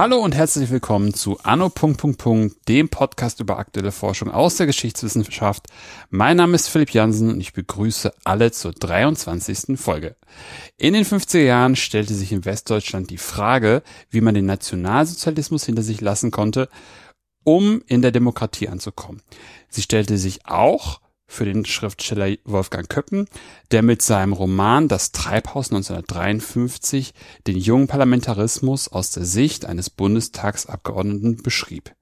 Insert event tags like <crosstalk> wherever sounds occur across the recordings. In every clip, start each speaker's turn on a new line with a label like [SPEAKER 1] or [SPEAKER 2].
[SPEAKER 1] Hallo und herzlich willkommen zu Anno. dem Podcast über aktuelle Forschung aus der Geschichtswissenschaft. Mein Name ist Philipp Jansen und ich begrüße alle zur 23. Folge. In den 50er Jahren stellte sich in Westdeutschland die Frage, wie man den Nationalsozialismus hinter sich lassen konnte, um in der Demokratie anzukommen. Sie stellte sich auch für den Schriftsteller Wolfgang Köppen, der mit seinem Roman Das Treibhaus 1953 den jungen Parlamentarismus aus der Sicht eines Bundestagsabgeordneten beschrieb.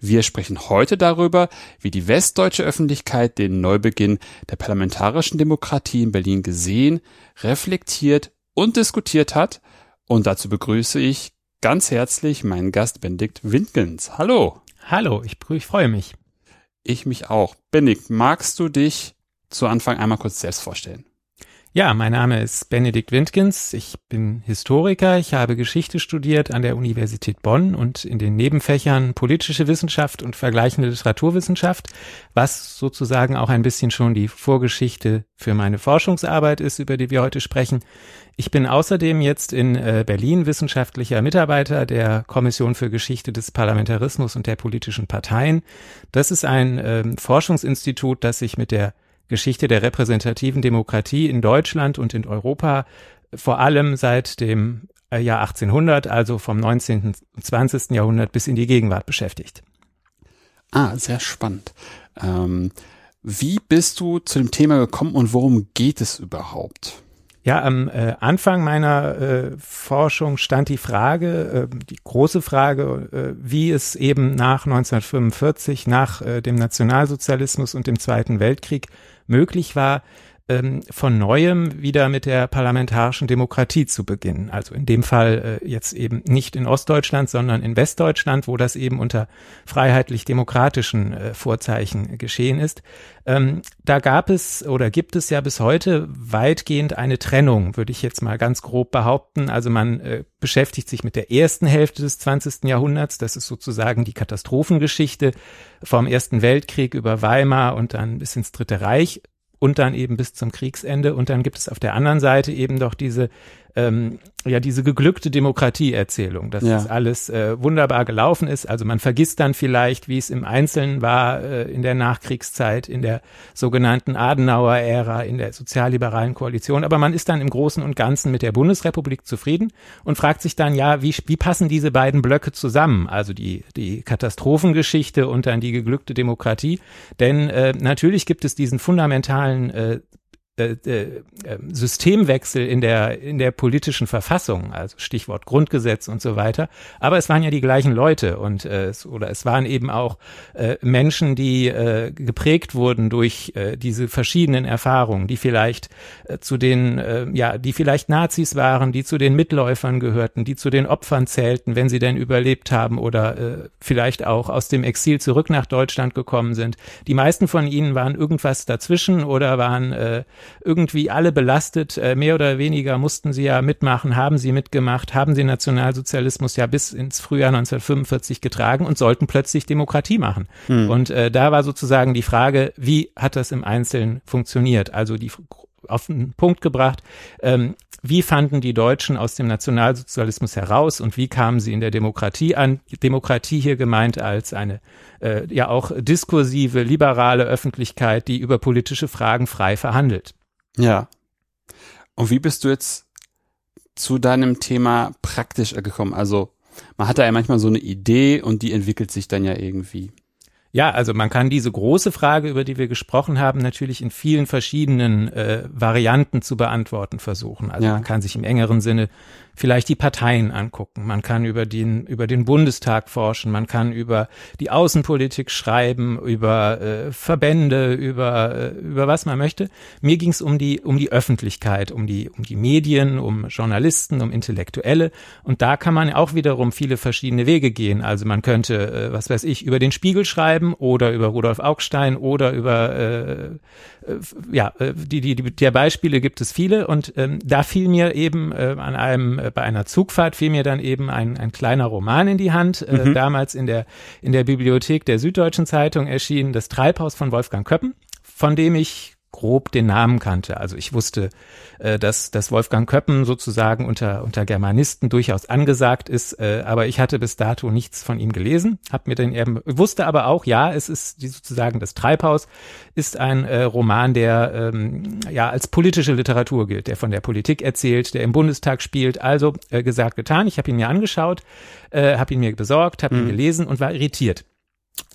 [SPEAKER 1] Wir sprechen heute darüber, wie die westdeutsche Öffentlichkeit den Neubeginn der parlamentarischen Demokratie in Berlin gesehen, reflektiert und diskutiert hat. Und dazu begrüße ich ganz herzlich meinen Gast Benedikt Windgens. Hallo.
[SPEAKER 2] Hallo, ich, ich freue mich.
[SPEAKER 1] Ich mich auch. Benedikt, magst du dich zu Anfang einmal kurz selbst vorstellen?
[SPEAKER 2] Ja, mein Name ist Benedikt Windgens. Ich bin Historiker. Ich habe Geschichte studiert an der Universität Bonn und in den Nebenfächern politische Wissenschaft und vergleichende Literaturwissenschaft, was sozusagen auch ein bisschen schon die Vorgeschichte für meine Forschungsarbeit ist, über die wir heute sprechen. Ich bin außerdem jetzt in äh, Berlin wissenschaftlicher Mitarbeiter der Kommission für Geschichte des Parlamentarismus und der politischen Parteien. Das ist ein äh, Forschungsinstitut, das sich mit der Geschichte der repräsentativen Demokratie in Deutschland und in Europa vor allem seit dem äh, Jahr 1800, also vom 19. und 20. Jahrhundert bis in die Gegenwart beschäftigt.
[SPEAKER 1] Ah, sehr spannend. Ähm, wie bist du zu dem Thema gekommen und worum geht es überhaupt?
[SPEAKER 2] Ja, am äh, Anfang meiner äh, Forschung stand die Frage, äh, die große Frage, äh, wie es eben nach 1945, nach äh, dem Nationalsozialismus und dem Zweiten Weltkrieg möglich war, ähm, von neuem wieder mit der parlamentarischen Demokratie zu beginnen. Also in dem Fall äh, jetzt eben nicht in Ostdeutschland, sondern in Westdeutschland, wo das eben unter freiheitlich-demokratischen äh, Vorzeichen geschehen ist. Ähm, da gab es oder gibt es ja bis heute weitgehend eine Trennung, würde ich jetzt mal ganz grob behaupten. Also man äh, beschäftigt sich mit der ersten Hälfte des 20. Jahrhunderts. Das ist sozusagen die Katastrophengeschichte vom Ersten Weltkrieg über Weimar und dann bis ins Dritte Reich und dann eben bis zum Kriegsende. Und dann gibt es auf der anderen Seite eben doch diese ähm, ja diese geglückte Demokratieerzählung, dass ja. das alles äh, wunderbar gelaufen ist. Also man vergisst dann vielleicht, wie es im Einzelnen war äh, in der Nachkriegszeit, in der sogenannten Adenauer-Ära, in der sozialliberalen Koalition. Aber man ist dann im Großen und Ganzen mit der Bundesrepublik zufrieden und fragt sich dann, ja, wie, wie passen diese beiden Blöcke zusammen? Also die, die Katastrophengeschichte und dann die geglückte Demokratie. Denn äh, natürlich gibt es diesen fundamentalen äh, äh, äh, ähm, Systemwechsel in der in der politischen Verfassung, also Stichwort Grundgesetz und so weiter. Aber es waren ja die gleichen Leute und äh, oder es waren eben auch äh, Menschen, die äh, geprägt wurden durch äh, diese verschiedenen Erfahrungen, die vielleicht äh, zu den äh, ja, die vielleicht Nazis waren, die zu den Mitläufern gehörten, die zu den Opfern zählten, wenn sie denn überlebt haben oder äh, vielleicht auch aus dem Exil zurück nach Deutschland gekommen sind. Die meisten von ihnen waren irgendwas dazwischen oder waren äh, irgendwie alle belastet. Äh, mehr oder weniger mussten sie ja mitmachen, haben sie mitgemacht, haben sie Nationalsozialismus ja bis ins Frühjahr 1945 getragen und sollten plötzlich Demokratie machen. Hm. Und äh, da war sozusagen die Frage, wie hat das im Einzelnen funktioniert? Also die auf den Punkt gebracht. Ähm, wie fanden die Deutschen aus dem Nationalsozialismus heraus und wie kamen sie in der Demokratie an? Demokratie hier gemeint als eine äh, ja auch diskursive, liberale Öffentlichkeit, die über politische Fragen frei verhandelt.
[SPEAKER 1] Ja. Und wie bist du jetzt zu deinem Thema praktisch gekommen? Also man hat da ja manchmal so eine Idee und die entwickelt sich dann ja irgendwie.
[SPEAKER 2] Ja, also man kann diese große Frage, über die wir gesprochen haben, natürlich in vielen verschiedenen äh, Varianten zu beantworten versuchen. Also ja. man kann sich im engeren Sinne vielleicht die Parteien angucken. Man kann über den, über den Bundestag forschen. Man kann über die Außenpolitik schreiben, über äh, Verbände, über, äh, über was man möchte. Mir ging es um die, um die Öffentlichkeit, um die, um die Medien, um Journalisten, um Intellektuelle. Und da kann man auch wiederum viele verschiedene Wege gehen. Also man könnte, äh, was weiß ich, über den Spiegel schreiben oder über Rudolf Augstein oder über äh, äh, ja äh, die, die die der Beispiele gibt es viele und ähm, da fiel mir eben äh, an einem äh, bei einer Zugfahrt fiel mir dann eben ein, ein kleiner Roman in die Hand äh, mhm. damals in der in der Bibliothek der Süddeutschen Zeitung erschienen das Treibhaus von Wolfgang Köppen von dem ich grob den Namen kannte. Also ich wusste, äh, dass, dass Wolfgang Köppen sozusagen unter, unter Germanisten durchaus angesagt ist, äh, aber ich hatte bis dato nichts von ihm gelesen, hab mir den eben, wusste aber auch, ja, es ist die, sozusagen das Treibhaus, ist ein äh, Roman, der ähm, ja als politische Literatur gilt, der von der Politik erzählt, der im Bundestag spielt. Also äh, gesagt, getan, ich habe ihn mir angeschaut, äh, habe ihn mir besorgt, habe mhm. ihn gelesen und war irritiert.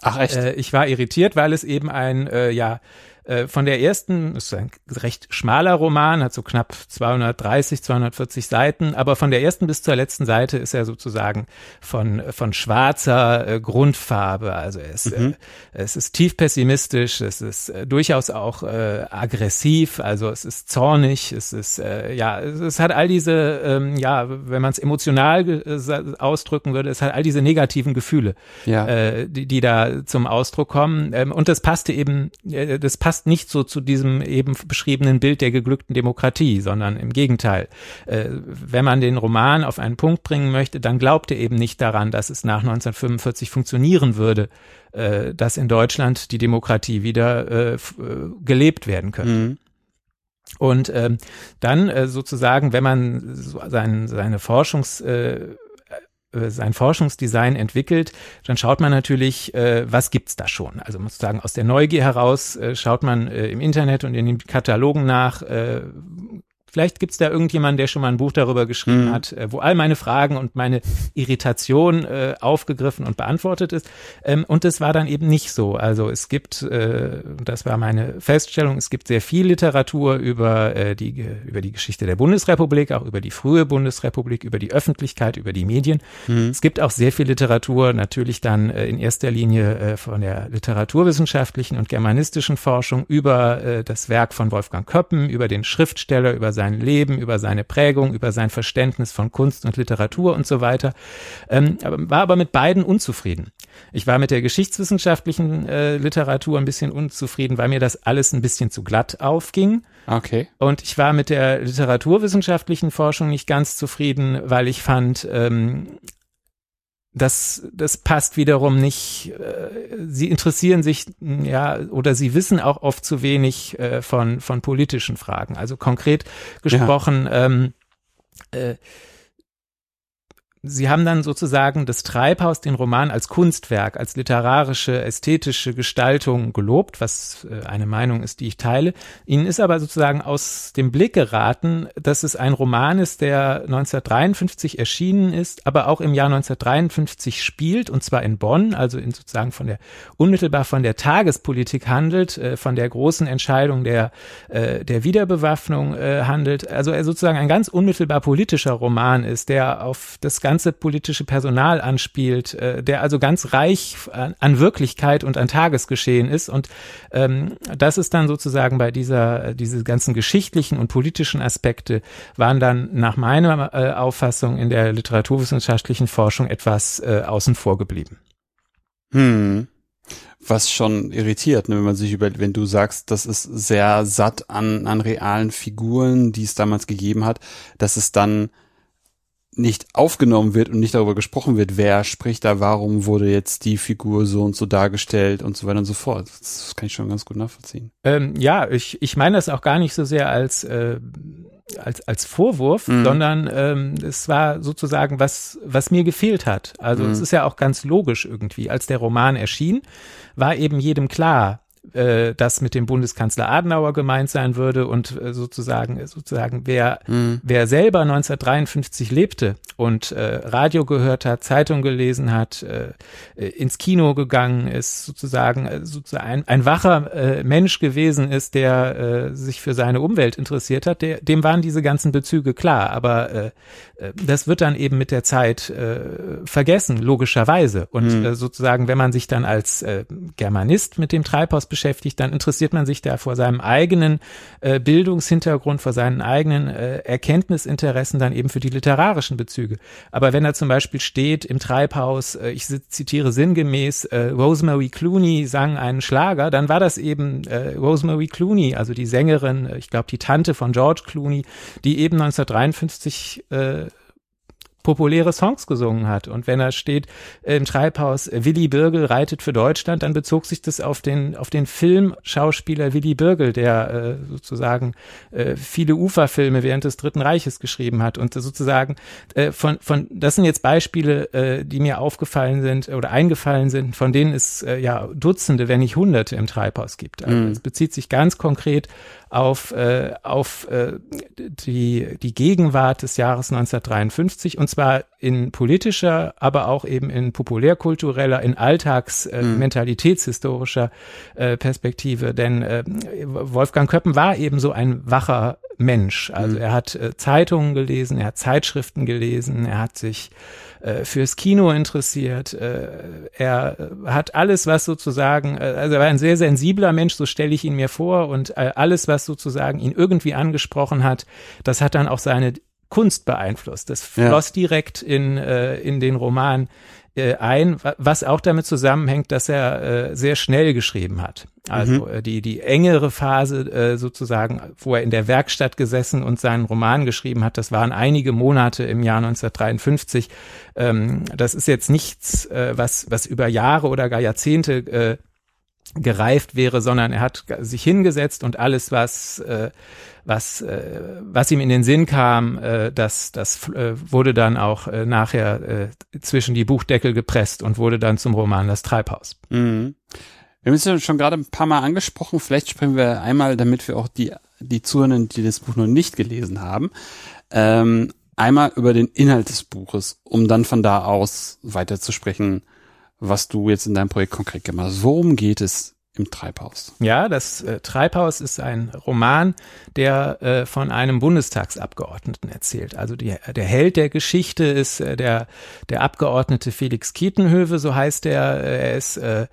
[SPEAKER 1] Ach echt?
[SPEAKER 2] Äh, ich war irritiert, weil es eben ein äh, ja äh, von der ersten, ist ein recht schmaler Roman, hat so knapp 230, 240 Seiten, aber von der ersten bis zur letzten Seite ist er sozusagen von, von schwarzer äh, Grundfarbe. Also er ist, mhm. äh, es ist tief pessimistisch, es ist äh, durchaus auch äh, aggressiv, also es ist zornig, es ist, äh, ja, es, es hat all diese, ähm, ja, wenn man es emotional äh, ausdrücken würde, es hat all diese negativen Gefühle, ja. äh, die, die da zum Ausdruck kommen. Ähm, und das passte eben, äh, das passt passt nicht so zu diesem eben beschriebenen Bild der geglückten Demokratie, sondern im Gegenteil. Äh, wenn man den Roman auf einen Punkt bringen möchte, dann glaubt er eben nicht daran, dass es nach 1945 funktionieren würde, äh, dass in Deutschland die Demokratie wieder äh, äh gelebt werden könnte. Mhm. Und ähm, dann äh, sozusagen, wenn man so sein, seine Forschungs äh, äh, sein Forschungsdesign entwickelt, dann schaut man natürlich, äh, was gibt's da schon. Also muss sagen, aus der Neugier heraus äh, schaut man äh, im Internet und in den Katalogen nach, äh, Vielleicht gibt's da irgendjemanden, der schon mal ein Buch darüber geschrieben mhm. hat, äh, wo all meine Fragen und meine Irritation äh, aufgegriffen und beantwortet ist. Ähm, und es war dann eben nicht so. Also es gibt, äh, das war meine Feststellung, es gibt sehr viel Literatur über, äh, die, über die Geschichte der Bundesrepublik, auch über die frühe Bundesrepublik, über die Öffentlichkeit, über die Medien. Mhm. Es gibt auch sehr viel Literatur, natürlich dann äh, in erster Linie äh, von der literaturwissenschaftlichen und germanistischen Forschung über äh, das Werk von Wolfgang Köppen, über den Schriftsteller, über sein Leben, über seine Prägung, über sein Verständnis von Kunst und Literatur und so weiter. Ähm, war aber mit beiden unzufrieden. Ich war mit der geschichtswissenschaftlichen äh, Literatur ein bisschen unzufrieden, weil mir das alles ein bisschen zu glatt aufging.
[SPEAKER 1] Okay.
[SPEAKER 2] Und ich war mit der literaturwissenschaftlichen Forschung nicht ganz zufrieden, weil ich fand, ähm, das, das passt wiederum nicht. Äh, sie interessieren sich, ja, oder sie wissen auch oft zu wenig äh, von, von politischen Fragen. Also konkret gesprochen, ja. ähm, äh, Sie haben dann sozusagen das Treibhaus, den Roman als Kunstwerk, als literarische, ästhetische Gestaltung gelobt, was äh, eine Meinung ist, die ich teile. Ihnen ist aber sozusagen aus dem Blick geraten, dass es ein Roman ist, der 1953 erschienen ist, aber auch im Jahr 1953 spielt, und zwar in Bonn, also in sozusagen von der, unmittelbar von der Tagespolitik handelt, äh, von der großen Entscheidung der, äh, der Wiederbewaffnung handelt. Also er sozusagen ein ganz unmittelbar politischer Roman ist, der auf das ganze politische Personal anspielt, äh, der also ganz reich an, an, Wirklichkeit und an Tagesgeschehen ist. Und ähm, das ist dann sozusagen bei dieser, diese ganzen geschichtlichen und politischen Aspekte waren dann nach meiner äh, Auffassung in der literaturwissenschaftlichen Forschung etwas äh, außen vor geblieben.
[SPEAKER 1] Hm was schon irritiert, ne, wenn man sich über, wenn du sagst, das ist sehr satt an, an realen Figuren, die es damals gegeben hat, dass es dann nicht aufgenommen wird und nicht darüber gesprochen wird, wer spricht da, warum wurde jetzt die Figur so und so dargestellt und so weiter und so fort. Das kann ich schon ganz gut nachvollziehen.
[SPEAKER 2] Ähm, ja, ich, ich meine das auch gar nicht so sehr als, äh, als, als Vorwurf, mhm. sondern ähm, es war sozusagen was, was mir gefehlt hat. Also mhm. es ist ja auch ganz logisch irgendwie. Als der Roman erschien, war eben jedem klar, äh, das mit dem Bundeskanzler Adenauer gemeint sein würde und äh, sozusagen sozusagen wer mhm. wer selber 1953 lebte und äh, Radio gehört hat, Zeitung gelesen hat, äh, äh ins Kino gegangen ist, sozusagen äh, sozusagen ein, ein wacher äh, Mensch gewesen ist, der äh, sich für seine Umwelt interessiert hat, der, dem waren diese ganzen Bezüge klar, aber äh, äh das wird dann eben mit der Zeit äh, vergessen, logischerweise. Und mhm. äh, sozusagen, wenn man sich dann als äh, Germanist mit dem Treibhaus beschäftigt, dann interessiert man sich da vor seinem eigenen äh, Bildungshintergrund, vor seinen eigenen äh, Erkenntnisinteressen dann eben für die literarischen Bezüge. Aber wenn er zum Beispiel steht im Treibhaus, äh, ich zitiere sinngemäß, äh, Rosemary Clooney sang einen Schlager, dann war das eben äh, Rosemary Clooney, also die Sängerin, äh, ich glaube die Tante von George Clooney, die eben 1953 äh, populäre Songs gesungen hat. Und wenn er steht im Treibhaus, Willy Birgel reitet für Deutschland, dann bezog sich das auf den, auf den Filmschauspieler Willy Birgel, der äh, sozusagen äh, viele Uferfilme während des Dritten Reiches geschrieben hat. Und sozusagen äh, von, von, das sind jetzt Beispiele, äh, die mir aufgefallen sind oder eingefallen sind, von denen es äh, ja Dutzende, wenn nicht Hunderte im Treibhaus gibt. Also mhm. es bezieht sich ganz konkret auf, äh, auf äh, die, die Gegenwart des Jahres 1953 und zwar in politischer, aber auch eben in populärkultureller, in Alltags-, äh, mhm. mentalitätshistorischer äh, Perspektive. Denn äh, Wolfgang Köppen war eben so ein wacher Mensch. Also mhm. er hat äh, Zeitungen gelesen, er hat Zeitschriften gelesen, er hat sich äh, fürs Kino interessiert. Äh, er hat alles, was sozusagen, äh, also er war ein sehr sensibler Mensch, so stelle ich ihn mir vor, und äh, alles, was sozusagen ihn irgendwie angesprochen hat, das hat dann auch seine Kunst beeinflusst. Das floss ja. direkt in, äh, in den Roman ein, was auch damit zusammenhängt, dass er äh, sehr schnell geschrieben hat. Also mhm. äh, die, die engere Phase äh, sozusagen, wo er in der Werkstatt gesessen und seinen Roman geschrieben hat, das waren einige Monate im Jahr 1953. Ähm, das ist jetzt nichts, äh, was, was über Jahre oder gar Jahrzehnte äh, gereift wäre, sondern er hat sich hingesetzt und alles, was äh, was, äh, was ihm in den Sinn kam, äh, das, das äh, wurde dann auch äh, nachher äh, zwischen die Buchdeckel gepresst und wurde dann zum Roman Das Treibhaus.
[SPEAKER 1] Mhm. Wir haben es ja schon gerade ein paar Mal angesprochen, vielleicht sprechen wir einmal, damit wir auch die, die Zuhörenden, die das Buch noch nicht gelesen haben, ähm, einmal über den Inhalt des Buches, um dann von da aus weiterzusprechen, was du jetzt in deinem Projekt konkret gemacht hast. Worum geht es im Treibhaus.
[SPEAKER 2] Ja, das äh, Treibhaus ist ein Roman, der äh, von einem Bundestagsabgeordneten erzählt. Also die, der Held der Geschichte ist äh, der, der Abgeordnete Felix Kietenhöwe, so heißt er. Äh, er ist äh,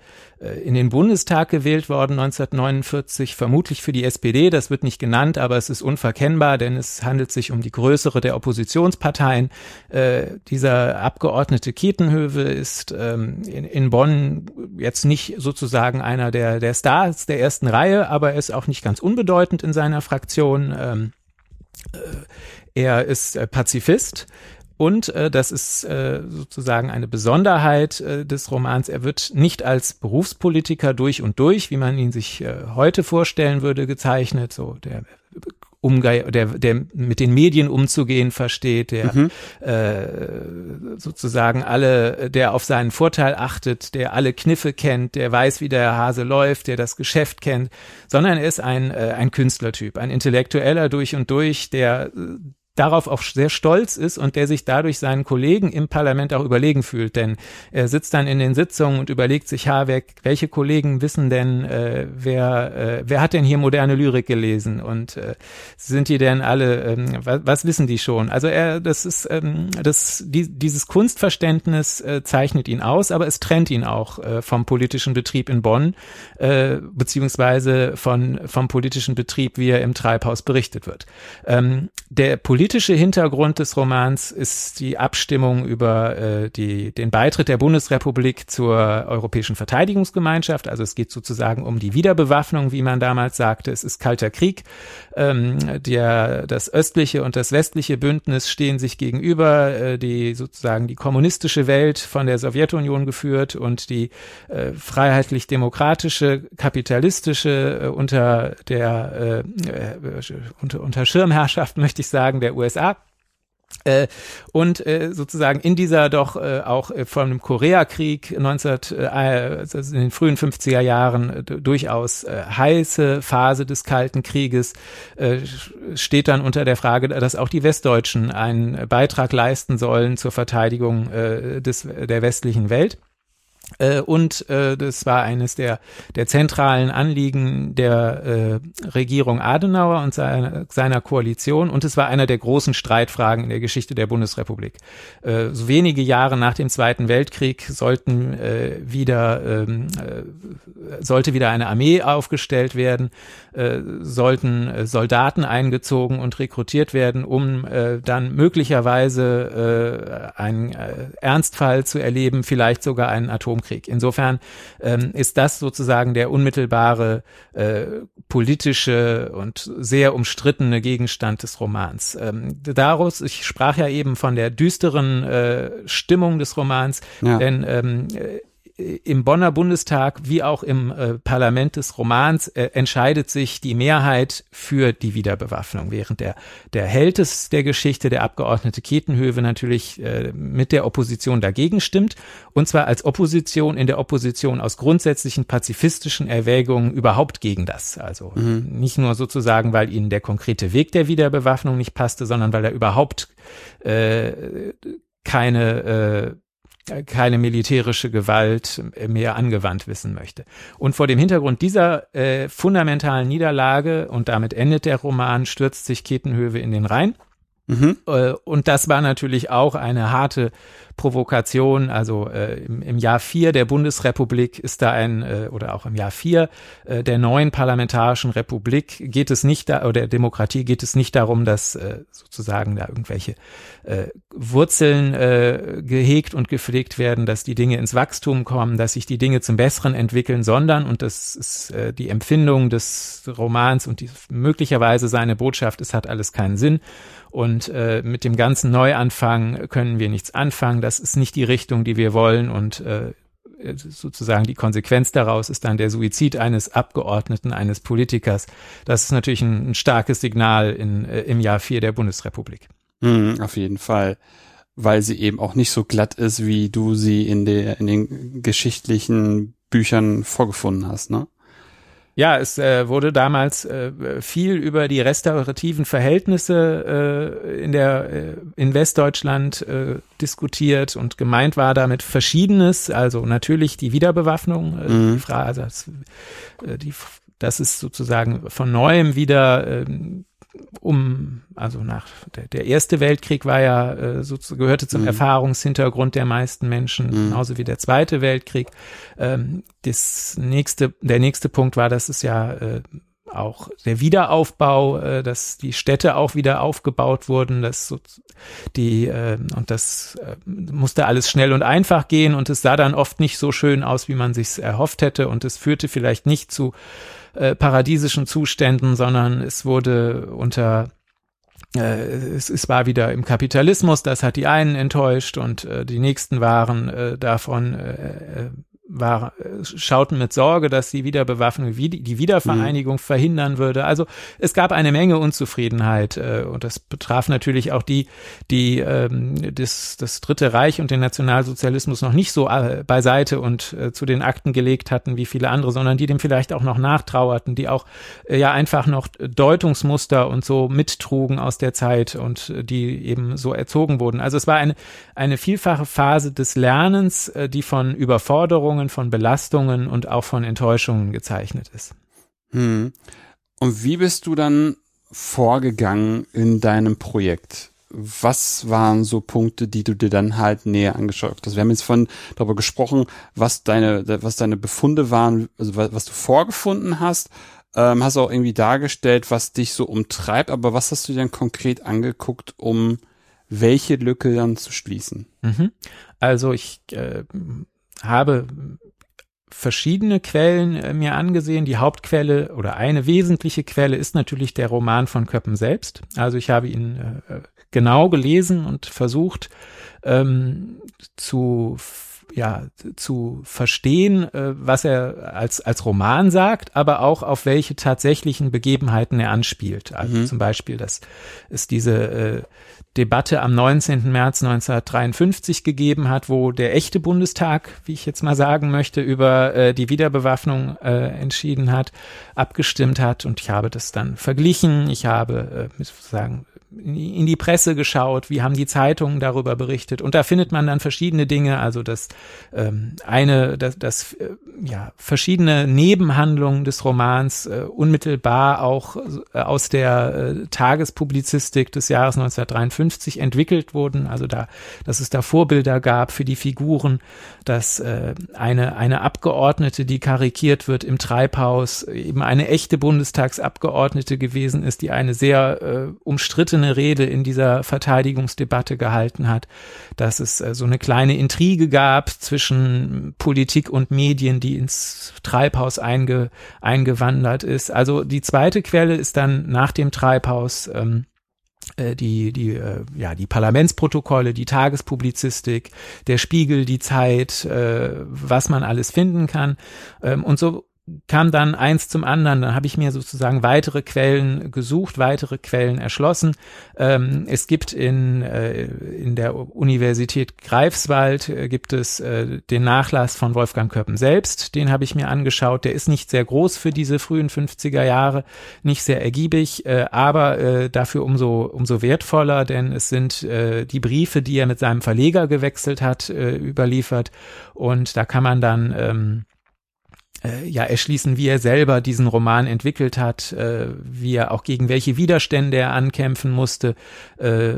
[SPEAKER 2] in den Bundestag gewählt worden 1949, vermutlich für die SPD. Das wird nicht genannt, aber es ist unverkennbar, denn es handelt sich um die größere der Oppositionsparteien. Äh, dieser Abgeordnete Kietenhöwe ist ähm, in, in, Bonn jetzt nicht sozusagen einer der, der Stars der ersten Reihe, aber er ist auch nicht ganz unbedeutend in seiner Fraktion. Ähm, äh, er ist äh, Pazifist. Und äh, das ist äh, sozusagen eine Besonderheit äh, des Romans. Er wird nicht als Berufspolitiker durch und durch, wie man ihn sich äh, heute vorstellen würde, gezeichnet. So der Umge der, der mit den Medien umzugehen versteht, der mhm. äh, sozusagen alle, der auf seinen Vorteil achtet, der alle Kniffe kennt, der weiß, wie der Hase läuft, der das Geschäft kennt, sondern er ist ein, äh, ein Künstlertyp, ein Intellektueller durch und durch, der darauf auch sehr stolz ist und der sich dadurch seinen Kollegen im Parlament auch überlegen fühlt. Denn er sitzt dann in den Sitzungen und überlegt sich, ha, wer, welche Kollegen wissen denn, äh, wer, äh, wer hat denn hier moderne Lyrik gelesen und äh, sind die denn alle, ähm, was, was wissen die schon? Also er, das ist, ähm, das, die, dieses Kunstverständnis äh, zeichnet ihn aus, aber es trennt ihn auch äh, vom politischen Betrieb in Bonn, äh, beziehungsweise von, vom politischen Betrieb, wie er im Treibhaus berichtet wird. Ähm, der politische Hintergrund des Romans ist die Abstimmung über äh, die, den Beitritt der Bundesrepublik zur Europäischen Verteidigungsgemeinschaft. Also es geht sozusagen um die Wiederbewaffnung, wie man damals sagte. Es ist kalter Krieg. Ähm, der, das östliche und das westliche Bündnis stehen sich gegenüber. Äh, die sozusagen die kommunistische Welt von der Sowjetunion geführt und die äh, freiheitlich-demokratische, kapitalistische äh, unter der äh, äh unter, unter Schirmherrschaft <laughs> möchte ich sagen der USA. Äh, und äh, sozusagen in dieser doch äh, auch äh, von dem Koreakrieg 19, äh, also in den frühen 50er Jahren äh, durchaus äh, heiße Phase des Kalten Krieges äh, steht dann unter der Frage, dass auch die Westdeutschen einen Beitrag leisten sollen zur Verteidigung äh, des, der westlichen Welt. Äh, und äh, das war eines der, der zentralen Anliegen der äh, Regierung Adenauer und seiner, seiner Koalition. Und es war einer der großen Streitfragen in der Geschichte der Bundesrepublik. Äh, so wenige Jahre nach dem Zweiten Weltkrieg sollten äh, wieder, ähm, äh, sollte wieder eine Armee aufgestellt werden, äh, sollten äh, Soldaten eingezogen und rekrutiert werden, um äh, dann möglicherweise äh, einen äh, Ernstfall zu erleben, vielleicht sogar einen Atomkrieg. Atomkrieg. Insofern ähm, ist das sozusagen der unmittelbare äh, politische und sehr umstrittene Gegenstand des Romans. Ähm, daraus, ich sprach ja eben von der düsteren äh, Stimmung des Romans, ja. denn ähm, im Bonner Bundestag wie auch im äh, Parlament des Romans äh, entscheidet sich die Mehrheit für die Wiederbewaffnung, während der, der Held des, der Geschichte, der Abgeordnete Ketenhöwe, natürlich äh, mit der Opposition dagegen stimmt, und zwar als Opposition in der Opposition aus grundsätzlichen pazifistischen Erwägungen überhaupt gegen das. Also mhm. nicht nur sozusagen, weil ihnen der konkrete Weg der Wiederbewaffnung nicht passte, sondern weil er überhaupt äh, keine äh, keine militärische Gewalt mehr angewandt wissen möchte. Und vor dem Hintergrund dieser äh, fundamentalen Niederlage, und damit endet der Roman, stürzt sich Ketenhöwe in den Rhein. Mhm. Äh, und das war natürlich auch eine harte Provokation. Also äh, im, im, Jahr vier der Bundesrepublik ist da ein, äh, oder auch im Jahr vier äh, der neuen parlamentarischen Republik geht es nicht da, oder der Demokratie geht es nicht darum, dass äh, sozusagen da irgendwelche äh, Wurzeln gehegt und gepflegt werden, dass die Dinge ins Wachstum kommen, dass sich die Dinge zum Besseren entwickeln, sondern, und das ist die Empfindung des Romans und die, möglicherweise seine Botschaft, es hat alles keinen Sinn und äh, mit dem ganzen Neuanfang können wir nichts anfangen. Das ist nicht die Richtung, die wir wollen und äh, sozusagen die Konsequenz daraus ist dann der Suizid eines Abgeordneten, eines Politikers. Das ist natürlich ein, ein starkes Signal in, äh, im Jahr vier der Bundesrepublik.
[SPEAKER 1] Mhm, auf jeden Fall, weil sie eben auch nicht so glatt ist, wie du sie in, der, in den geschichtlichen Büchern vorgefunden hast, ne?
[SPEAKER 2] Ja, es äh, wurde damals äh, viel über die restaurativen Verhältnisse äh, in der äh, in Westdeutschland äh, diskutiert und gemeint war damit Verschiedenes, also natürlich die Wiederbewaffnung, äh, mhm. die Frage, also das, äh, die, das ist sozusagen von neuem wieder äh, um, also nach der, der Erste Weltkrieg war ja, äh, so, gehörte zum mhm. Erfahrungshintergrund der meisten Menschen, mhm. genauso wie der Zweite Weltkrieg. Ähm, das nächste, der nächste Punkt war, dass es ja äh, auch der Wiederaufbau, äh, dass die Städte auch wieder aufgebaut wurden, dass so die äh, und das äh, musste alles schnell und einfach gehen und es sah dann oft nicht so schön aus, wie man sich's erhofft hätte und es führte vielleicht nicht zu äh, paradiesischen Zuständen, sondern es wurde unter äh, es, es war wieder im Kapitalismus, das hat die einen enttäuscht und äh, die nächsten waren äh, davon äh, äh war, schauten mit Sorge, dass die Wiederbewaffnung, die Wiedervereinigung mhm. verhindern würde. Also es gab eine Menge Unzufriedenheit äh, und das betraf natürlich auch die, die ähm, das, das Dritte Reich und den Nationalsozialismus noch nicht so äh, beiseite und äh, zu den Akten gelegt hatten wie viele andere, sondern die dem vielleicht auch noch nachtrauerten, die auch äh, ja einfach noch Deutungsmuster und so mittrugen aus der Zeit und äh, die eben so erzogen wurden. Also es war eine, eine vielfache Phase des Lernens, äh, die von Überforderung Erfahrungen, von Belastungen und auch von Enttäuschungen gezeichnet ist.
[SPEAKER 1] Hm. Und wie bist du dann vorgegangen in deinem Projekt? Was waren so Punkte, die du dir dann halt näher angeschaut hast? Wir haben jetzt von darüber gesprochen, was deine, was deine Befunde waren, also was, was du vorgefunden hast. Ähm, hast auch irgendwie dargestellt, was dich so umtreibt, aber was hast du denn konkret angeguckt, um welche Lücke dann zu schließen?
[SPEAKER 2] Mhm. Also ich äh, habe verschiedene Quellen äh, mir angesehen. Die Hauptquelle oder eine wesentliche Quelle ist natürlich der Roman von Köppen selbst. Also ich habe ihn äh, genau gelesen und versucht ähm, zu ja zu verstehen, äh, was er als als Roman sagt, aber auch auf welche tatsächlichen Begebenheiten er anspielt. Also mhm. zum Beispiel, dass es diese äh, Debatte am 19. März 1953 gegeben hat, wo der echte Bundestag, wie ich jetzt mal sagen möchte, über äh, die Wiederbewaffnung äh, entschieden hat, abgestimmt hat und ich habe das dann verglichen. Ich habe äh, mit, sagen, in die Presse geschaut, wie haben die Zeitungen darüber berichtet. Und da findet man dann verschiedene Dinge, also das ähm, eine, das, das äh, ja verschiedene Nebenhandlungen des Romans äh, unmittelbar auch äh, aus der äh, Tagespublizistik des Jahres 1953 entwickelt wurden. Also da, dass es da Vorbilder gab für die Figuren, dass äh, eine eine Abgeordnete, die karikiert wird im Treibhaus, eben eine echte Bundestagsabgeordnete gewesen ist, die eine sehr äh, umstrittene Rede in dieser Verteidigungsdebatte gehalten hat, dass es äh, so eine kleine Intrige gab zwischen Politik und Medien, die ins Treibhaus einge, eingewandert ist. Also die zweite Quelle ist dann nach dem Treibhaus ähm, äh, die die äh, ja die Parlamentsprotokolle, die Tagespublizistik, der Spiegel, die Zeit, äh, was man alles finden kann ähm, und so kam dann eins zum anderen. Dann habe ich mir sozusagen weitere Quellen gesucht, weitere Quellen erschlossen. Ähm, es gibt in, äh, in der Universität Greifswald äh, gibt es äh, den Nachlass von Wolfgang Köppen selbst. Den habe ich mir angeschaut. Der ist nicht sehr groß für diese frühen 50er Jahre, nicht sehr ergiebig, äh, aber äh, dafür umso, umso wertvoller, denn es sind äh, die Briefe, die er mit seinem Verleger gewechselt hat, überliefert. Und da kann man dann ähm, äh, ja erschließen, wie er selber diesen Roman entwickelt hat, äh, wie er auch gegen welche Widerstände er ankämpfen musste. Äh,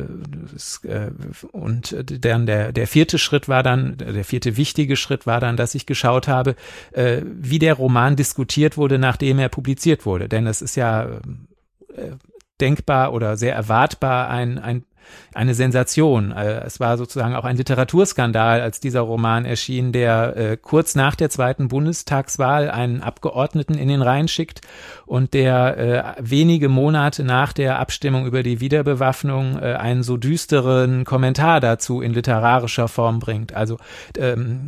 [SPEAKER 2] das, äh, und dann der, der vierte Schritt war dann, der vierte wichtige Schritt war dann, dass ich geschaut habe, äh, wie der Roman diskutiert wurde, nachdem er publiziert wurde. Denn es ist ja äh, denkbar oder sehr erwartbar ein, ein eine Sensation. Äh, es war sozusagen auch ein Literaturskandal, als dieser Roman erschien, der äh, kurz nach der zweiten Bundestagswahl einen Abgeordneten in den Rhein schickt und der äh, wenige Monate nach der Abstimmung über die Wiederbewaffnung einen so düsteren Kommentar dazu in literarischer Form bringt. Also ähm,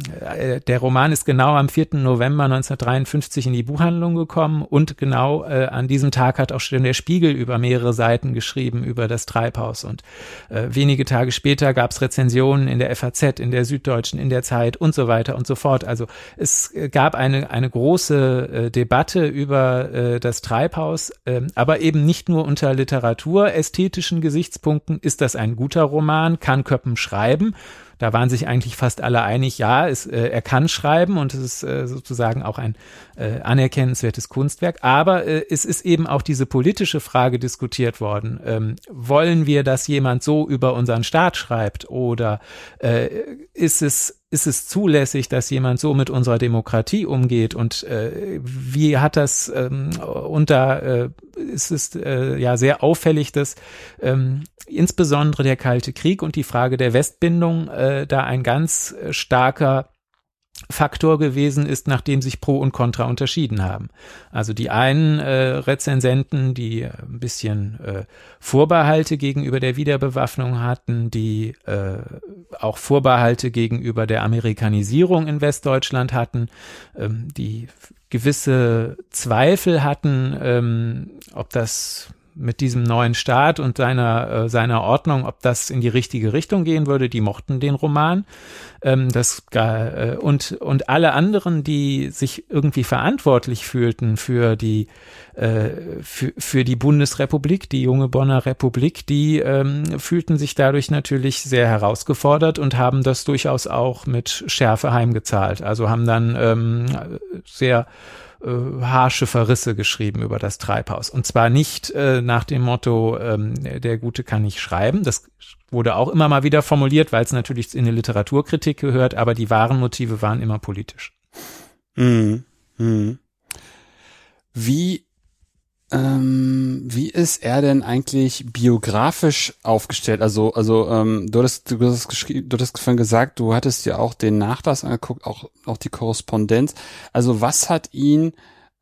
[SPEAKER 2] der Roman ist genau am 4. November 1953 in die Buchhandlung gekommen und genau an diesem Tag hat auch schon der Spiegel über mehrere Seiten geschrieben über das Treibhaus und äh, wenige Tage später gab es Rezensionen in der FAZ, in der Süddeutschen, in der Zeit und so weiter und so fort. Also es äh, gab eine, eine große äh, Debatte über äh, das Treibhaus, äh, aber eben nicht nur unter literaturästhetischen Gesichtspunkten. Ist das ein guter Roman? Kann Köppen schreiben? da waren sich eigentlich fast alle einig, ja, es, äh, er kann schreiben und es ist äh, sozusagen auch ein äh, anerkennenswertes Kunstwerk. Aber äh, es ist eben auch diese politische Frage diskutiert worden. Ähm, wollen wir, dass jemand so über unseren Staat schreibt oder äh, ist es ist es zulässig, dass jemand so mit unserer Demokratie umgeht und äh, wie hat das ähm, unter äh, ist es äh, ja sehr auffällig, dass ähm, insbesondere der Kalte Krieg und die Frage der Westbindung äh, da ein ganz starker Faktor gewesen ist, nachdem sich Pro und Contra unterschieden haben. Also die einen äh, Rezensenten, die ein bisschen äh, Vorbehalte gegenüber der Wiederbewaffnung hatten, die äh, auch Vorbehalte gegenüber der Amerikanisierung in Westdeutschland hatten, ähm, die gewisse Zweifel hatten, ähm, ob das mit diesem neuen Staat und seiner, äh, seiner Ordnung, ob das in die richtige Richtung gehen würde. Die mochten den Roman. Ähm, das, äh, und, und alle anderen, die sich irgendwie verantwortlich fühlten für die, äh, für, für die Bundesrepublik, die junge Bonner Republik, die ähm, fühlten sich dadurch natürlich sehr herausgefordert und haben das durchaus auch mit Schärfe heimgezahlt. Also haben dann ähm, sehr äh, harsche Verrisse geschrieben über das Treibhaus. Und zwar nicht äh, nach dem Motto, ähm, der Gute kann nicht schreiben. Das wurde auch immer mal wieder formuliert, weil es natürlich in eine Literaturkritik gehört, aber die wahren Motive waren immer politisch.
[SPEAKER 1] Mhm. Mhm. Wie ähm, wie ist er denn eigentlich biografisch aufgestellt? Also, also ähm, du hattest, du hast geschrieben, du hattest vorhin gesagt, du hattest ja auch den Nachlass angeguckt, auch auch die Korrespondenz. Also was hat ihn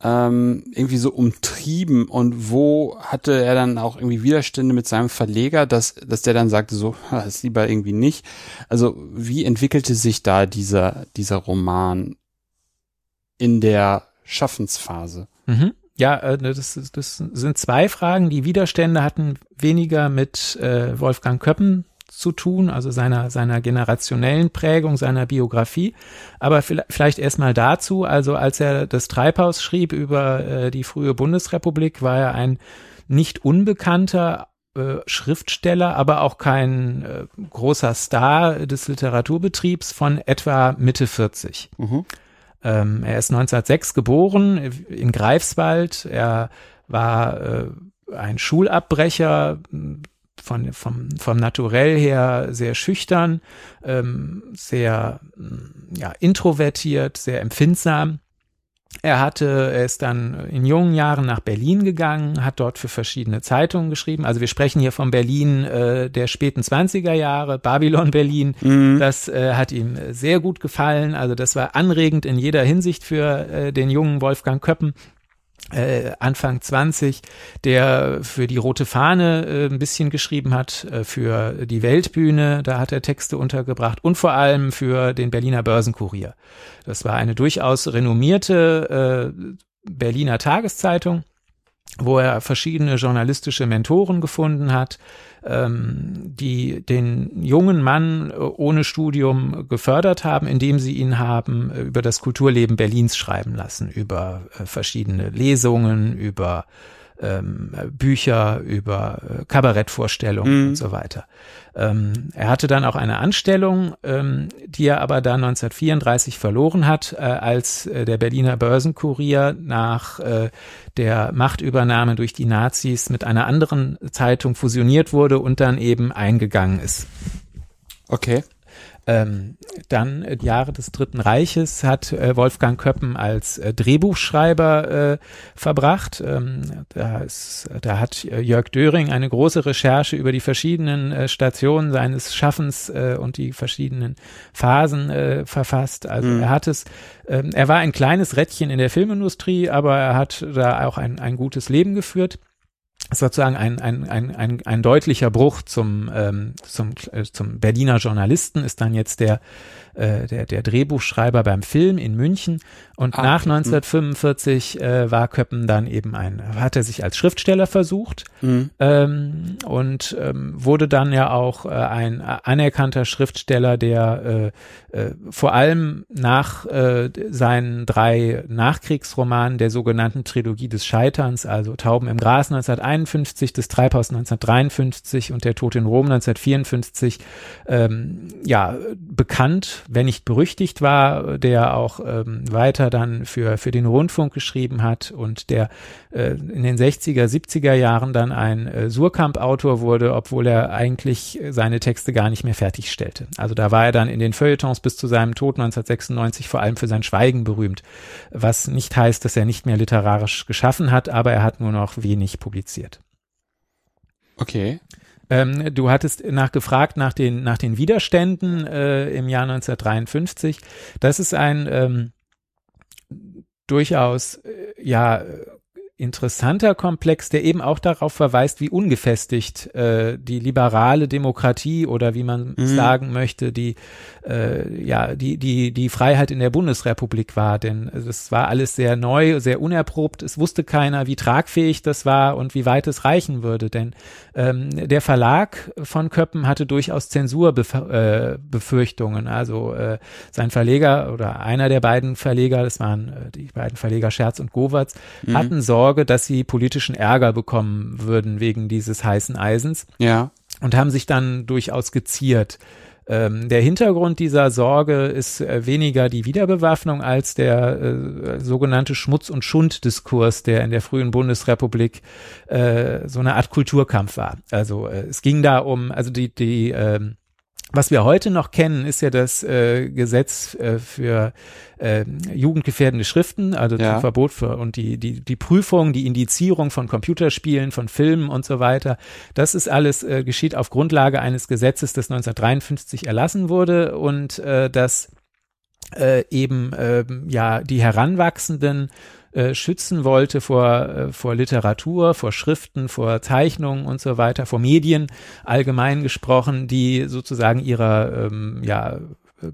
[SPEAKER 1] ähm, irgendwie so umtrieben und wo hatte er dann auch irgendwie Widerstände mit seinem Verleger, dass dass der dann sagte so, <laughs> das lieber irgendwie nicht. Also wie entwickelte sich da dieser dieser Roman in der Schaffensphase?
[SPEAKER 2] Mhm. Ja, äh, das, das sind zwei Fragen. Die Widerstände hatten weniger mit äh, Wolfgang Köppen zu tun, also seiner, seiner generationellen Prägung, seiner Biografie. Aber vielleicht erstmal dazu, also als er das Treibhaus schrieb über äh, die frühe Bundesrepublik, war er ein nicht unbekannter Schriftsteller, aber auch kein großer Star des Literaturbetriebs von etwa Mitte 40. Mhm. Ähm, er ist 1906 geboren in Greifswald. Er war äh, ein Schulabbrecher, von, vom, vom Naturell her sehr schüchtern, ähm, sehr ja, introvertiert, sehr empfindsam. Er hatte, er ist dann in jungen Jahren nach Berlin gegangen, hat dort für verschiedene Zeitungen geschrieben. Also wir sprechen hier von Berlin äh, der späten 20er Jahre, Babylon Berlin. Mhm. Das äh, hat ihm sehr gut gefallen. Also das war anregend in jeder Hinsicht für äh, den jungen Wolfgang Köppen äh, Anfang 20, der für die Rote Fahne äh, ein bisschen geschrieben hat, äh, für die Weltbühne, da hat er Texte untergebracht und vor allem für den Berliner Börsenkurier. Das war eine durchaus renommierte äh, Berliner Tageszeitung wo er verschiedene journalistische Mentoren gefunden hat, ähm, die den jungen Mann äh, ohne Studium gefördert haben, indem sie ihn haben äh, über das Kulturleben Berlins schreiben lassen, über äh, verschiedene Lesungen, über ähm, Bücher, über äh, Kabarettvorstellungen mhm. und so weiter. Ähm, er hatte dann auch eine Anstellung, ähm, die er aber dann 1934 verloren hat, äh, als äh, der Berliner Börsenkurier nach äh, der Machtübernahme durch die Nazis mit einer anderen Zeitung fusioniert wurde und dann eben eingegangen ist.
[SPEAKER 1] Okay.
[SPEAKER 2] Ähm, dann äh, Jahre des Dritten Reiches hat äh, Wolfgang Köppen als äh, Drehbuchschreiber äh, verbracht. Ähm, da, ist, da hat äh, Jörg Döring eine große Recherche über die verschiedenen äh, Stationen seines Schaffens und die verschiedenen Phasen verfasst. Also mhm. er hat es, äh, er war ein kleines Rädchen in der Filmindustrie, aber er hat da auch ein, ein gutes Leben geführt sozusagen ein, ein, ein, ein, ein deutlicher Bruch zum, ähm, zum, äh, zum Berliner Journalisten ist dann jetzt der äh, der, der Drehbuchschreiber beim Film in München. Und ah, nach okay. 1945 hm. äh, war Köppen dann eben ein, hat er sich als Schriftsteller versucht mhm. ähm, und ähm, wurde dann ja auch äh, ein anerkannter Schriftsteller, der äh, äh, vor allem nach äh, seinen drei Nachkriegsromanen der sogenannten Trilogie des Scheiterns, also Tauben im Gras 1951, das Treibhaus 1953 und der Tod in Rom 1954, ähm, ja, bekannt wenn nicht berüchtigt war, der auch ähm, weiter dann für, für den Rundfunk geschrieben hat und der äh, in den 60er, 70er Jahren dann ein äh, Surkamp-Autor wurde, obwohl er eigentlich seine Texte gar nicht mehr fertigstellte. Also da war er dann in den Feuilletons bis zu seinem Tod 1996 vor allem für sein Schweigen berühmt, was nicht heißt, dass er nicht mehr literarisch geschaffen hat, aber er hat nur noch wenig publiziert.
[SPEAKER 1] Okay.
[SPEAKER 2] Ähm, du hattest nachgefragt nach den, nach den Widerständen äh, im Jahr 1953. Das ist ein ähm, durchaus, äh, ja, interessanter Komplex, der eben auch darauf verweist, wie ungefestigt äh, die liberale Demokratie oder wie man mhm. sagen möchte, die äh, ja die die die Freiheit in der Bundesrepublik war. Denn es war alles sehr neu, sehr unerprobt. Es wusste keiner, wie tragfähig das war und wie weit es reichen würde. Denn ähm, der Verlag von Köppen hatte durchaus Zensurbefürchtungen. Äh, also äh, sein Verleger oder einer der beiden Verleger, das waren äh, die beiden Verleger Scherz und Govatz, mhm. hatten Sorge Sorge, dass sie politischen Ärger bekommen würden wegen dieses heißen Eisens.
[SPEAKER 1] Ja.
[SPEAKER 2] Und haben sich dann durchaus geziert. Ähm, der Hintergrund dieser Sorge ist äh, weniger die Wiederbewaffnung als der äh, sogenannte Schmutz- und Schunddiskurs, der in der frühen Bundesrepublik äh, so eine Art Kulturkampf war. Also äh, es ging da um, also die, die ähm, was wir heute noch kennen, ist ja das äh, Gesetz äh, für äh, jugendgefährdende Schriften, also ja. das Verbot für und die die die Prüfung, die Indizierung von Computerspielen, von Filmen und so weiter. Das ist alles äh, geschieht auf Grundlage eines Gesetzes, das 1953 erlassen wurde und äh, das äh, eben äh, ja die Heranwachsenden äh, schützen wollte vor, äh, vor Literatur, vor Schriften, vor Zeichnungen und so weiter, vor Medien allgemein gesprochen, die sozusagen ihrer ähm, ja,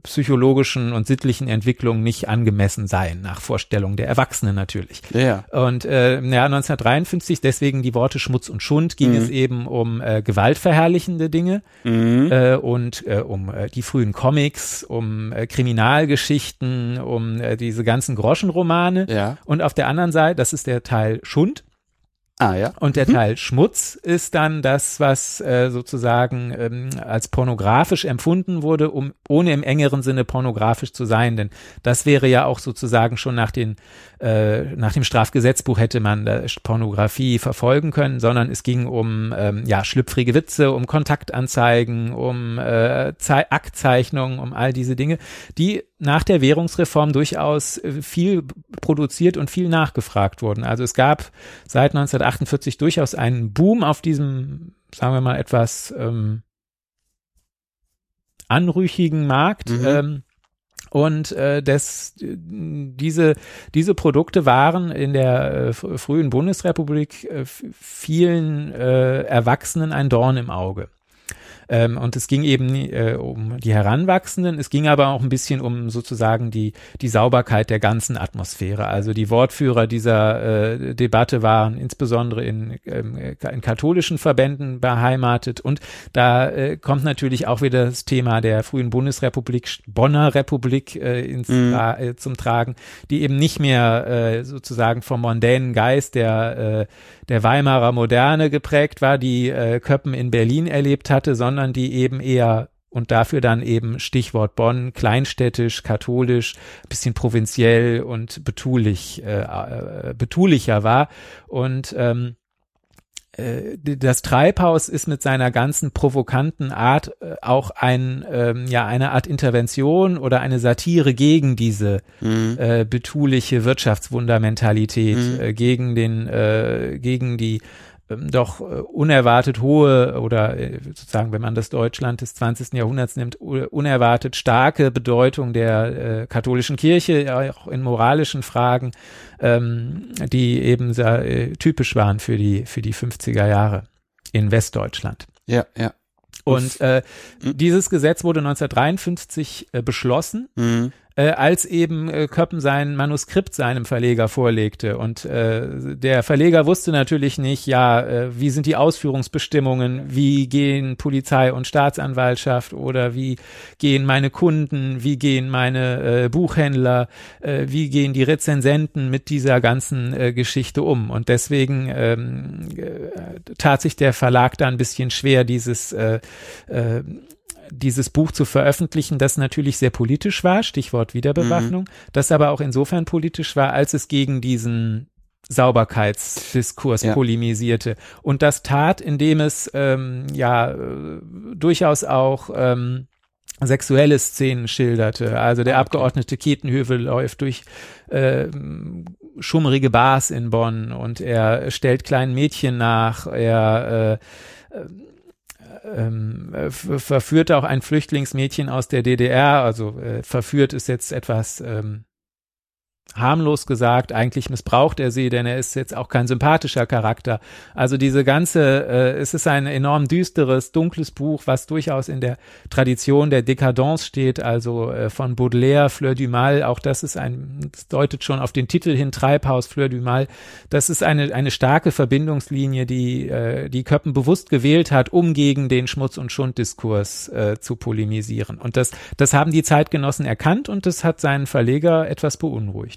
[SPEAKER 2] psychologischen und sittlichen Entwicklung nicht angemessen seien, nach Vorstellung der Erwachsenen natürlich.
[SPEAKER 1] Ja.
[SPEAKER 2] Und äh, ja, 1953, deswegen die Worte Schmutz und Schund, ging mhm. es eben um äh, gewaltverherrlichende Dinge mhm. äh, und äh, um äh, die frühen Comics, um äh, Kriminalgeschichten, um äh, diese ganzen Groschenromane.
[SPEAKER 1] Ja.
[SPEAKER 2] Und auf der anderen Seite, das ist der Teil Schund,
[SPEAKER 1] Ah ja.
[SPEAKER 2] Und der mhm. Teil Schmutz ist dann das, was äh, sozusagen ähm, als pornografisch empfunden wurde, um ohne im engeren Sinne pornografisch zu sein. Denn das wäre ja auch sozusagen schon nach den äh, nach dem Strafgesetzbuch hätte man äh, Pornografie verfolgen können, sondern es ging um ähm, ja schlüpfrige Witze, um Kontaktanzeigen, um äh, Aktzeichnungen, um all diese Dinge, die nach der Währungsreform durchaus äh, viel produziert und viel nachgefragt wurden. Also es gab seit 1948 durchaus einen Boom auf diesem, sagen wir mal, etwas ähm, anrüchigen Markt. Mhm. Ähm, und äh, das, diese, diese Produkte waren in der äh, frühen Bundesrepublik äh, vielen äh, Erwachsenen ein Dorn im Auge. Ähm, und es ging eben äh, um die Heranwachsenden, es ging aber auch ein bisschen um sozusagen die, die Sauberkeit der ganzen Atmosphäre. Also die Wortführer dieser äh, Debatte waren insbesondere in, ähm, in katholischen Verbänden beheimatet. Und da äh, kommt natürlich auch wieder das Thema der frühen Bundesrepublik, Bonner Republik äh, ins, mhm. äh, zum Tragen, die eben nicht mehr äh, sozusagen vom mondänen Geist der, äh, der Weimarer Moderne geprägt war, die äh, Köppen in Berlin erlebt hatte, sondern die eben eher und dafür dann eben Stichwort Bonn, kleinstädtisch, katholisch, bisschen provinziell und betulich, äh, äh, betulicher war. Und ähm, äh, das Treibhaus ist mit seiner ganzen provokanten Art äh, auch ein ähm, ja eine Art Intervention oder eine Satire gegen diese mhm. äh, betuliche Wirtschaftswundermentalität mhm. äh, gegen den äh, gegen die doch äh, unerwartet hohe oder äh, sozusagen, wenn man das Deutschland des 20. Jahrhunderts nimmt, unerwartet starke Bedeutung der äh, katholischen Kirche, auch in moralischen Fragen, ähm, die eben sehr, äh, typisch waren für die, für die 50er Jahre in Westdeutschland.
[SPEAKER 1] Ja, ja.
[SPEAKER 2] Und äh, mhm. dieses Gesetz wurde 1953 äh, beschlossen. Mhm äh, als eben äh, Köppen sein Manuskript seinem Verleger vorlegte. Und äh, der Verleger wusste natürlich nicht, ja, äh, wie sind die Ausführungsbestimmungen, wie gehen Polizei und Staatsanwaltschaft oder wie gehen meine Kunden, wie gehen meine äh, Buchhändler, äh, wie gehen die Rezensenten mit dieser ganzen äh, Geschichte um. Und deswegen ähm, äh, tat sich der Verlag da ein bisschen schwer, dieses äh, äh, dieses Buch zu veröffentlichen, das natürlich sehr politisch war, Stichwort Wiederbewaffnung, mhm. das aber auch insofern politisch war, als es gegen diesen Sauberkeitsdiskurs ja. polemisierte. Und das tat, indem es ähm, ja äh, durchaus auch ähm, sexuelle Szenen schilderte. Also der ah. Abgeordnete Ketenhövel läuft durch äh, schummrige Bars in Bonn und er stellt kleinen Mädchen nach, er äh, ähm, äh, verführt auch ein Flüchtlingsmädchen aus der DDR, also äh, verführt ist jetzt etwas ähm, harmlos gesagt, eigentlich missbraucht er sie, denn er ist jetzt auch kein sympathischer Charakter. Also diese ganze, äh, es ist ein enorm düsteres, dunkles Buch, was durchaus in der Tradition der Dekadence steht, also äh, von Baudelaire, Fleur du Mal, auch das ist ein, das deutet schon auf den Titel hin, Treibhaus, Fleur du Mal. Das ist eine, eine starke Verbindungslinie, die, äh, die Köppen bewusst gewählt hat, um gegen den Schmutz- und Schunddiskurs äh, zu polemisieren. Und das, das haben die Zeitgenossen erkannt und das hat seinen Verleger etwas beunruhigt.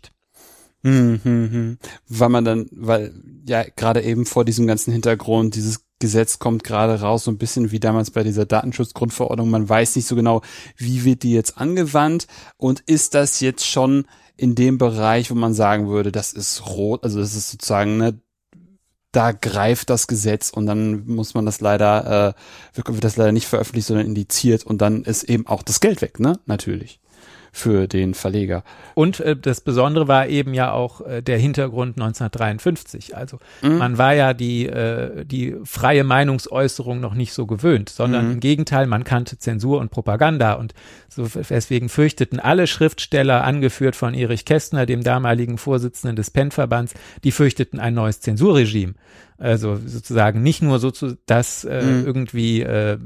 [SPEAKER 1] Mhm, mhm. Weil man dann, weil ja gerade eben vor diesem ganzen Hintergrund dieses Gesetz kommt gerade raus, so ein bisschen wie damals bei dieser Datenschutzgrundverordnung. Man weiß nicht so genau, wie wird die jetzt angewandt und ist das jetzt schon in dem Bereich, wo man sagen würde, das ist rot, also das ist sozusagen, ne, da greift das Gesetz und dann muss man das leider, äh, wird das leider nicht veröffentlicht, sondern indiziert und dann ist eben auch das Geld weg, ne? Natürlich für den Verleger.
[SPEAKER 2] Und äh, das Besondere war eben ja auch äh, der Hintergrund 1953. Also mhm. man war ja die, äh, die freie Meinungsäußerung noch nicht so gewöhnt, sondern mhm. im Gegenteil, man kannte Zensur und Propaganda und so deswegen fürchteten alle Schriftsteller, angeführt von Erich Kästner, dem damaligen Vorsitzenden des PEN-Verbands, die fürchteten ein neues Zensurregime. Also sozusagen nicht nur so, zu, dass äh, mhm. irgendwie äh,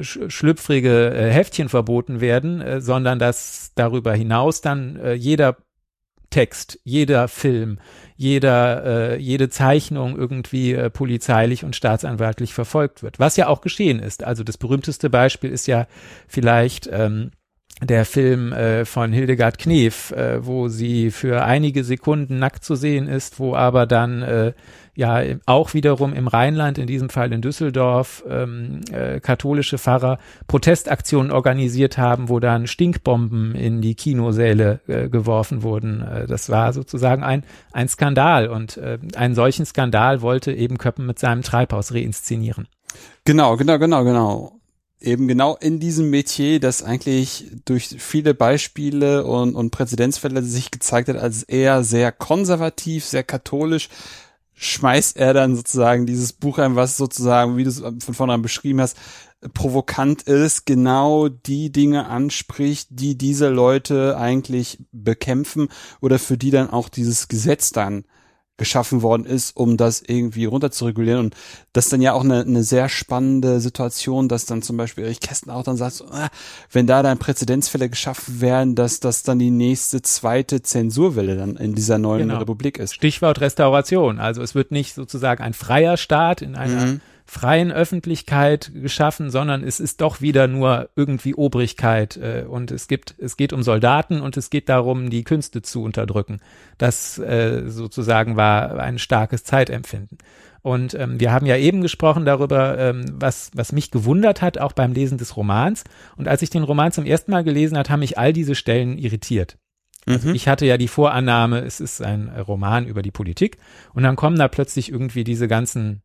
[SPEAKER 2] sch schlüpfrige äh, Heftchen verboten werden, äh, sondern dass darüber hinaus dann äh, jeder Text, jeder Film, jeder, äh, jede Zeichnung irgendwie äh, polizeilich und staatsanwaltlich verfolgt wird. Was ja auch geschehen ist. Also das berühmteste Beispiel ist ja vielleicht ähm, der Film äh, von Hildegard Knef, äh, wo sie für einige Sekunden nackt zu sehen ist, wo aber dann äh, ja auch wiederum im Rheinland, in diesem Fall in Düsseldorf, ähm, äh, katholische Pfarrer Protestaktionen organisiert haben, wo dann Stinkbomben in die Kinosäle äh, geworfen wurden. Äh, das war sozusagen ein, ein Skandal und äh, einen solchen Skandal wollte eben Köppen mit seinem Treibhaus reinszenieren.
[SPEAKER 1] Genau, genau, genau, genau eben genau in diesem Metier, das eigentlich durch viele Beispiele und, und Präzedenzfälle sich gezeigt hat als eher sehr konservativ, sehr katholisch, schmeißt er dann sozusagen dieses Buch ein, was sozusagen, wie du es von vornherein beschrieben hast, provokant ist, genau die Dinge anspricht, die diese Leute eigentlich bekämpfen oder für die dann auch dieses Gesetz dann geschaffen worden ist, um das irgendwie runter zu regulieren. Und das ist dann ja auch eine, eine sehr spannende Situation, dass dann zum Beispiel Erich Kästen auch dann sagt, ah, wenn da dann Präzedenzfälle geschaffen werden, dass das dann die nächste zweite Zensurwelle dann in dieser neuen genau. Republik ist.
[SPEAKER 2] Stichwort Restauration. Also es wird nicht sozusagen ein freier Staat in einer mhm freien Öffentlichkeit geschaffen, sondern es ist doch wieder nur irgendwie Obrigkeit äh, und es gibt, es geht um Soldaten und es geht darum, die Künste zu unterdrücken. Das äh, sozusagen war ein starkes Zeitempfinden. Und ähm, wir haben ja eben gesprochen darüber, ähm, was, was mich gewundert hat, auch beim Lesen des Romans. Und als ich den Roman zum ersten Mal gelesen hat, haben mich all diese Stellen irritiert. Also mhm. Ich hatte ja die Vorannahme, es ist ein Roman über die Politik und dann kommen da plötzlich irgendwie diese ganzen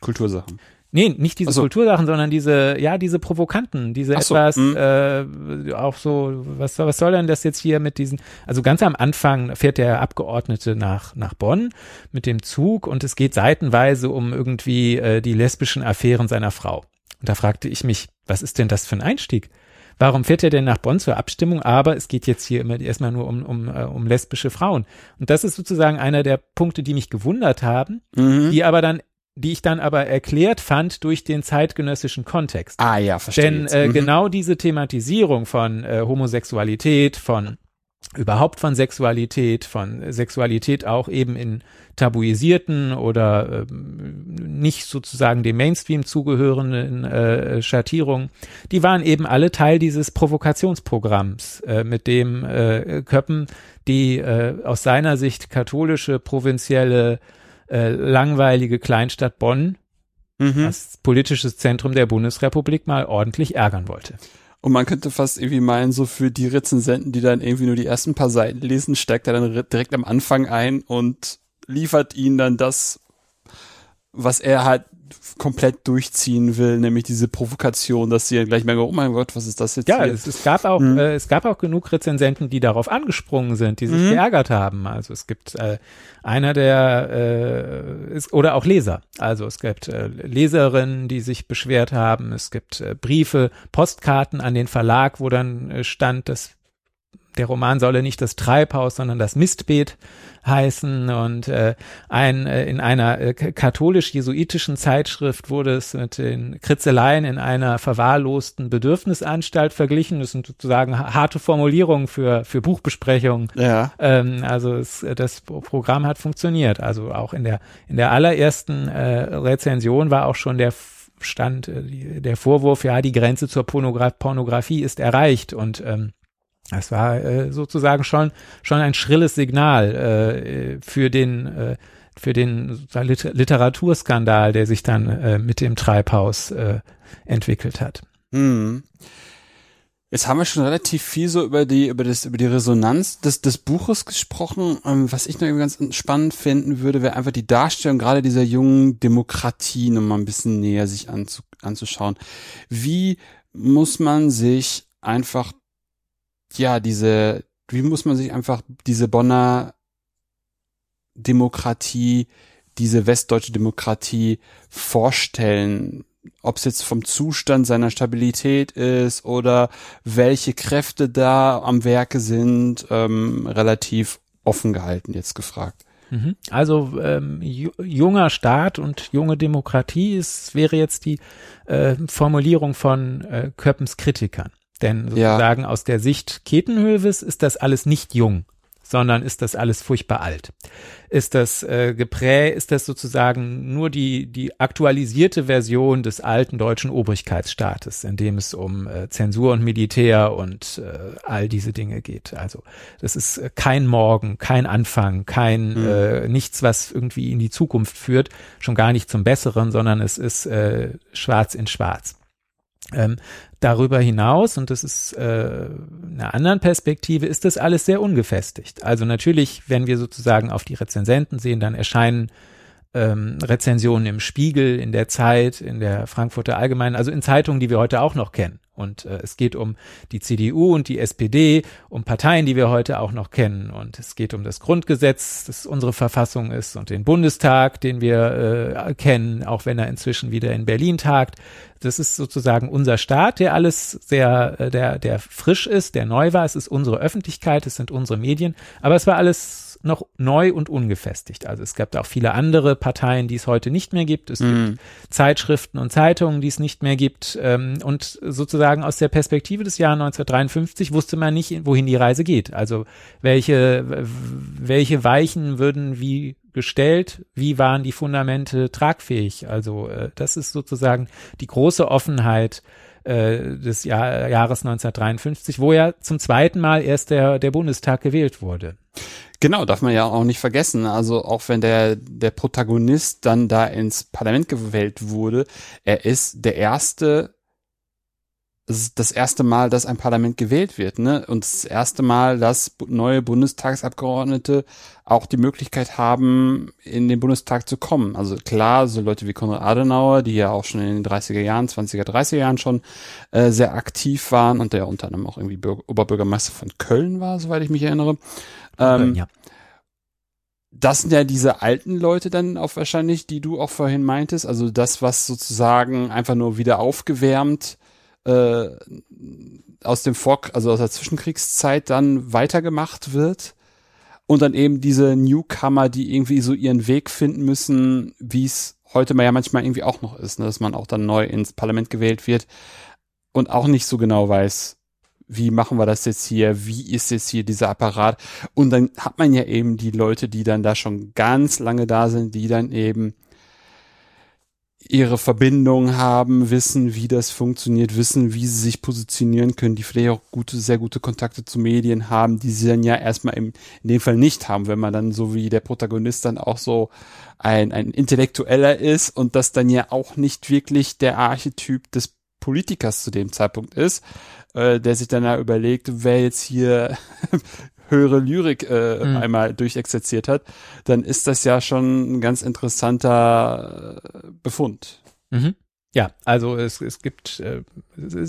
[SPEAKER 1] Kultursachen.
[SPEAKER 2] Nee, nicht diese so. Kultursachen, sondern diese, ja, diese provokanten, diese so, etwas, hm. äh, auch so, was, was soll denn das jetzt hier mit diesen, also ganz am Anfang fährt der Abgeordnete nach, nach Bonn mit dem Zug und es geht seitenweise um irgendwie äh, die lesbischen Affären seiner Frau. Und da fragte ich mich, was ist denn das für ein Einstieg? Warum fährt er denn nach Bonn zur Abstimmung? Aber es geht jetzt hier immer erstmal nur um, um, äh, um lesbische Frauen. Und das ist sozusagen einer der Punkte, die mich gewundert haben, mhm. die aber dann die ich dann aber erklärt fand durch den zeitgenössischen Kontext.
[SPEAKER 1] Ah ja, verstehe.
[SPEAKER 2] Denn äh, mhm. genau diese Thematisierung von äh, Homosexualität, von überhaupt von Sexualität, von Sexualität auch eben in tabuisierten oder äh, nicht sozusagen dem Mainstream zugehörenden äh, Schattierungen, die waren eben alle Teil dieses Provokationsprogramms, äh, mit dem äh, Köppen die äh, aus seiner Sicht katholische, provinzielle äh, langweilige Kleinstadt Bonn mhm. als politisches Zentrum der Bundesrepublik mal ordentlich ärgern wollte.
[SPEAKER 1] Und man könnte fast irgendwie meinen, so für die Rezensenten, die dann irgendwie nur die ersten paar Seiten lesen, steigt er dann direkt am Anfang ein und liefert ihnen dann das, was er halt komplett durchziehen will, nämlich diese Provokation, dass sie gleich merken, oh mein Gott, was ist das jetzt?
[SPEAKER 2] Ja, es, es, gab auch, mhm. äh, es gab auch genug Rezensenten, die darauf angesprungen sind, die sich mhm. geärgert haben. Also es gibt äh, einer der äh, ist, oder auch Leser. Also es gibt äh, Leserinnen, die sich beschwert haben. Es gibt äh, Briefe, Postkarten an den Verlag, wo dann äh, stand, dass der Roman solle nicht das Treibhaus, sondern das Mistbeet heißen und äh, ein äh, in einer äh, katholisch-jesuitischen Zeitschrift wurde es mit den Kritzeleien in einer verwahrlosten Bedürfnisanstalt verglichen. Das sind sozusagen harte Formulierungen für für Buchbesprechungen.
[SPEAKER 1] Ja.
[SPEAKER 2] Ähm, also es, das Programm hat funktioniert. Also auch in der in der allerersten äh, Rezension war auch schon der stand äh, der Vorwurf, ja, die Grenze zur Pornogra Pornografie ist erreicht und ähm, das war äh, sozusagen schon schon ein schrilles Signal äh, für den äh, für den Literaturskandal, der sich dann äh, mit dem Treibhaus äh, entwickelt hat.
[SPEAKER 1] Hm. Jetzt haben wir schon relativ viel so über die über das über die Resonanz des des Buches gesprochen. Ähm, was ich noch ganz spannend finden würde, wäre einfach die Darstellung gerade dieser jungen Demokratie noch mal ein bisschen näher sich anzu, anzuschauen. Wie muss man sich einfach ja, diese, wie muss man sich einfach diese Bonner Demokratie, diese westdeutsche Demokratie vorstellen? Ob es jetzt vom Zustand seiner Stabilität ist oder welche Kräfte da am Werke sind, ähm, relativ offen gehalten jetzt gefragt.
[SPEAKER 2] Mhm. Also ähm, junger Staat und junge Demokratie ist, wäre jetzt die äh, Formulierung von äh, Köppens Kritikern. Denn sozusagen ja. aus der Sicht Ketenhöves ist das alles nicht jung, sondern ist das alles furchtbar alt? Ist das äh, geprägt, ist das sozusagen nur die, die aktualisierte Version des alten deutschen Obrigkeitsstaates, in dem es um äh, Zensur und Militär und äh, all diese Dinge geht? Also das ist äh, kein Morgen, kein Anfang, kein mhm. äh, nichts, was irgendwie in die Zukunft führt, schon gar nicht zum Besseren, sondern es ist äh, schwarz in schwarz. Ähm, darüber hinaus, und das ist äh, einer anderen Perspektive, ist das alles sehr ungefestigt. Also natürlich, wenn wir sozusagen auf die Rezensenten sehen, dann erscheinen ähm, Rezensionen im Spiegel, in der Zeit, in der Frankfurter Allgemeinen, also in Zeitungen, die wir heute auch noch kennen. Und äh, es geht um die CDU und die SPD, um Parteien, die wir heute auch noch kennen. Und es geht um das Grundgesetz, das unsere Verfassung ist, und den Bundestag, den wir äh, kennen, auch wenn er inzwischen wieder in Berlin tagt. Das ist sozusagen unser Staat, der alles sehr, äh, der, der frisch ist, der neu war. Es ist unsere Öffentlichkeit, es sind unsere Medien. Aber es war alles noch neu und ungefestigt. Also es gab auch viele andere Parteien, die es heute nicht mehr gibt. Es mhm. gibt Zeitschriften und Zeitungen, die es nicht mehr gibt. Ähm, und sozusagen aus der Perspektive des Jahres 1953 wusste man nicht, wohin die Reise geht. Also welche, welche Weichen würden wie gestellt, wie waren die Fundamente tragfähig. Also äh, das ist sozusagen die große Offenheit äh, des Jahr, Jahres 1953, wo ja zum zweiten Mal erst der, der Bundestag gewählt wurde.
[SPEAKER 1] Genau, darf man ja auch nicht vergessen. Also auch wenn der, der Protagonist dann da ins Parlament gewählt wurde, er ist der erste, das erste Mal, dass ein Parlament gewählt wird, ne? Und das erste Mal, dass neue Bundestagsabgeordnete auch die Möglichkeit haben, in den Bundestag zu kommen. Also klar, so Leute wie Konrad Adenauer, die ja auch schon in den 30er Jahren, 20er, 30er Jahren schon äh, sehr aktiv waren und der unter anderem auch irgendwie Bürger, Oberbürgermeister von Köln war, soweit ich mich erinnere. Ähm, ja. Das sind ja diese alten Leute dann auch wahrscheinlich, die du auch vorhin meintest. Also das, was sozusagen einfach nur wieder aufgewärmt äh, aus dem Vor also aus der Zwischenkriegszeit dann weitergemacht wird. Und dann eben diese Newcomer, die irgendwie so ihren Weg finden müssen, wie es heute mal ja manchmal irgendwie auch noch ist, ne? dass man auch dann neu ins Parlament gewählt wird und auch nicht so genau weiß, wie machen wir das jetzt hier, wie ist jetzt hier dieser Apparat. Und dann hat man ja eben die Leute, die dann da schon ganz lange da sind, die dann eben ihre Verbindung haben, wissen, wie das funktioniert, wissen, wie sie sich positionieren können, die vielleicht auch gute, sehr gute Kontakte zu Medien haben, die sie dann ja erstmal im, in dem Fall nicht haben, wenn man dann so wie der Protagonist dann auch so ein, ein Intellektueller ist und das dann ja auch nicht wirklich der Archetyp des Politikers zu dem Zeitpunkt ist, äh, der sich dann ja überlegt, wer jetzt hier höhere Lyrik äh, mhm. einmal durchexerziert hat, dann ist das ja schon ein ganz interessanter äh, Befund.
[SPEAKER 2] Mhm. Ja, also es, es gibt, äh,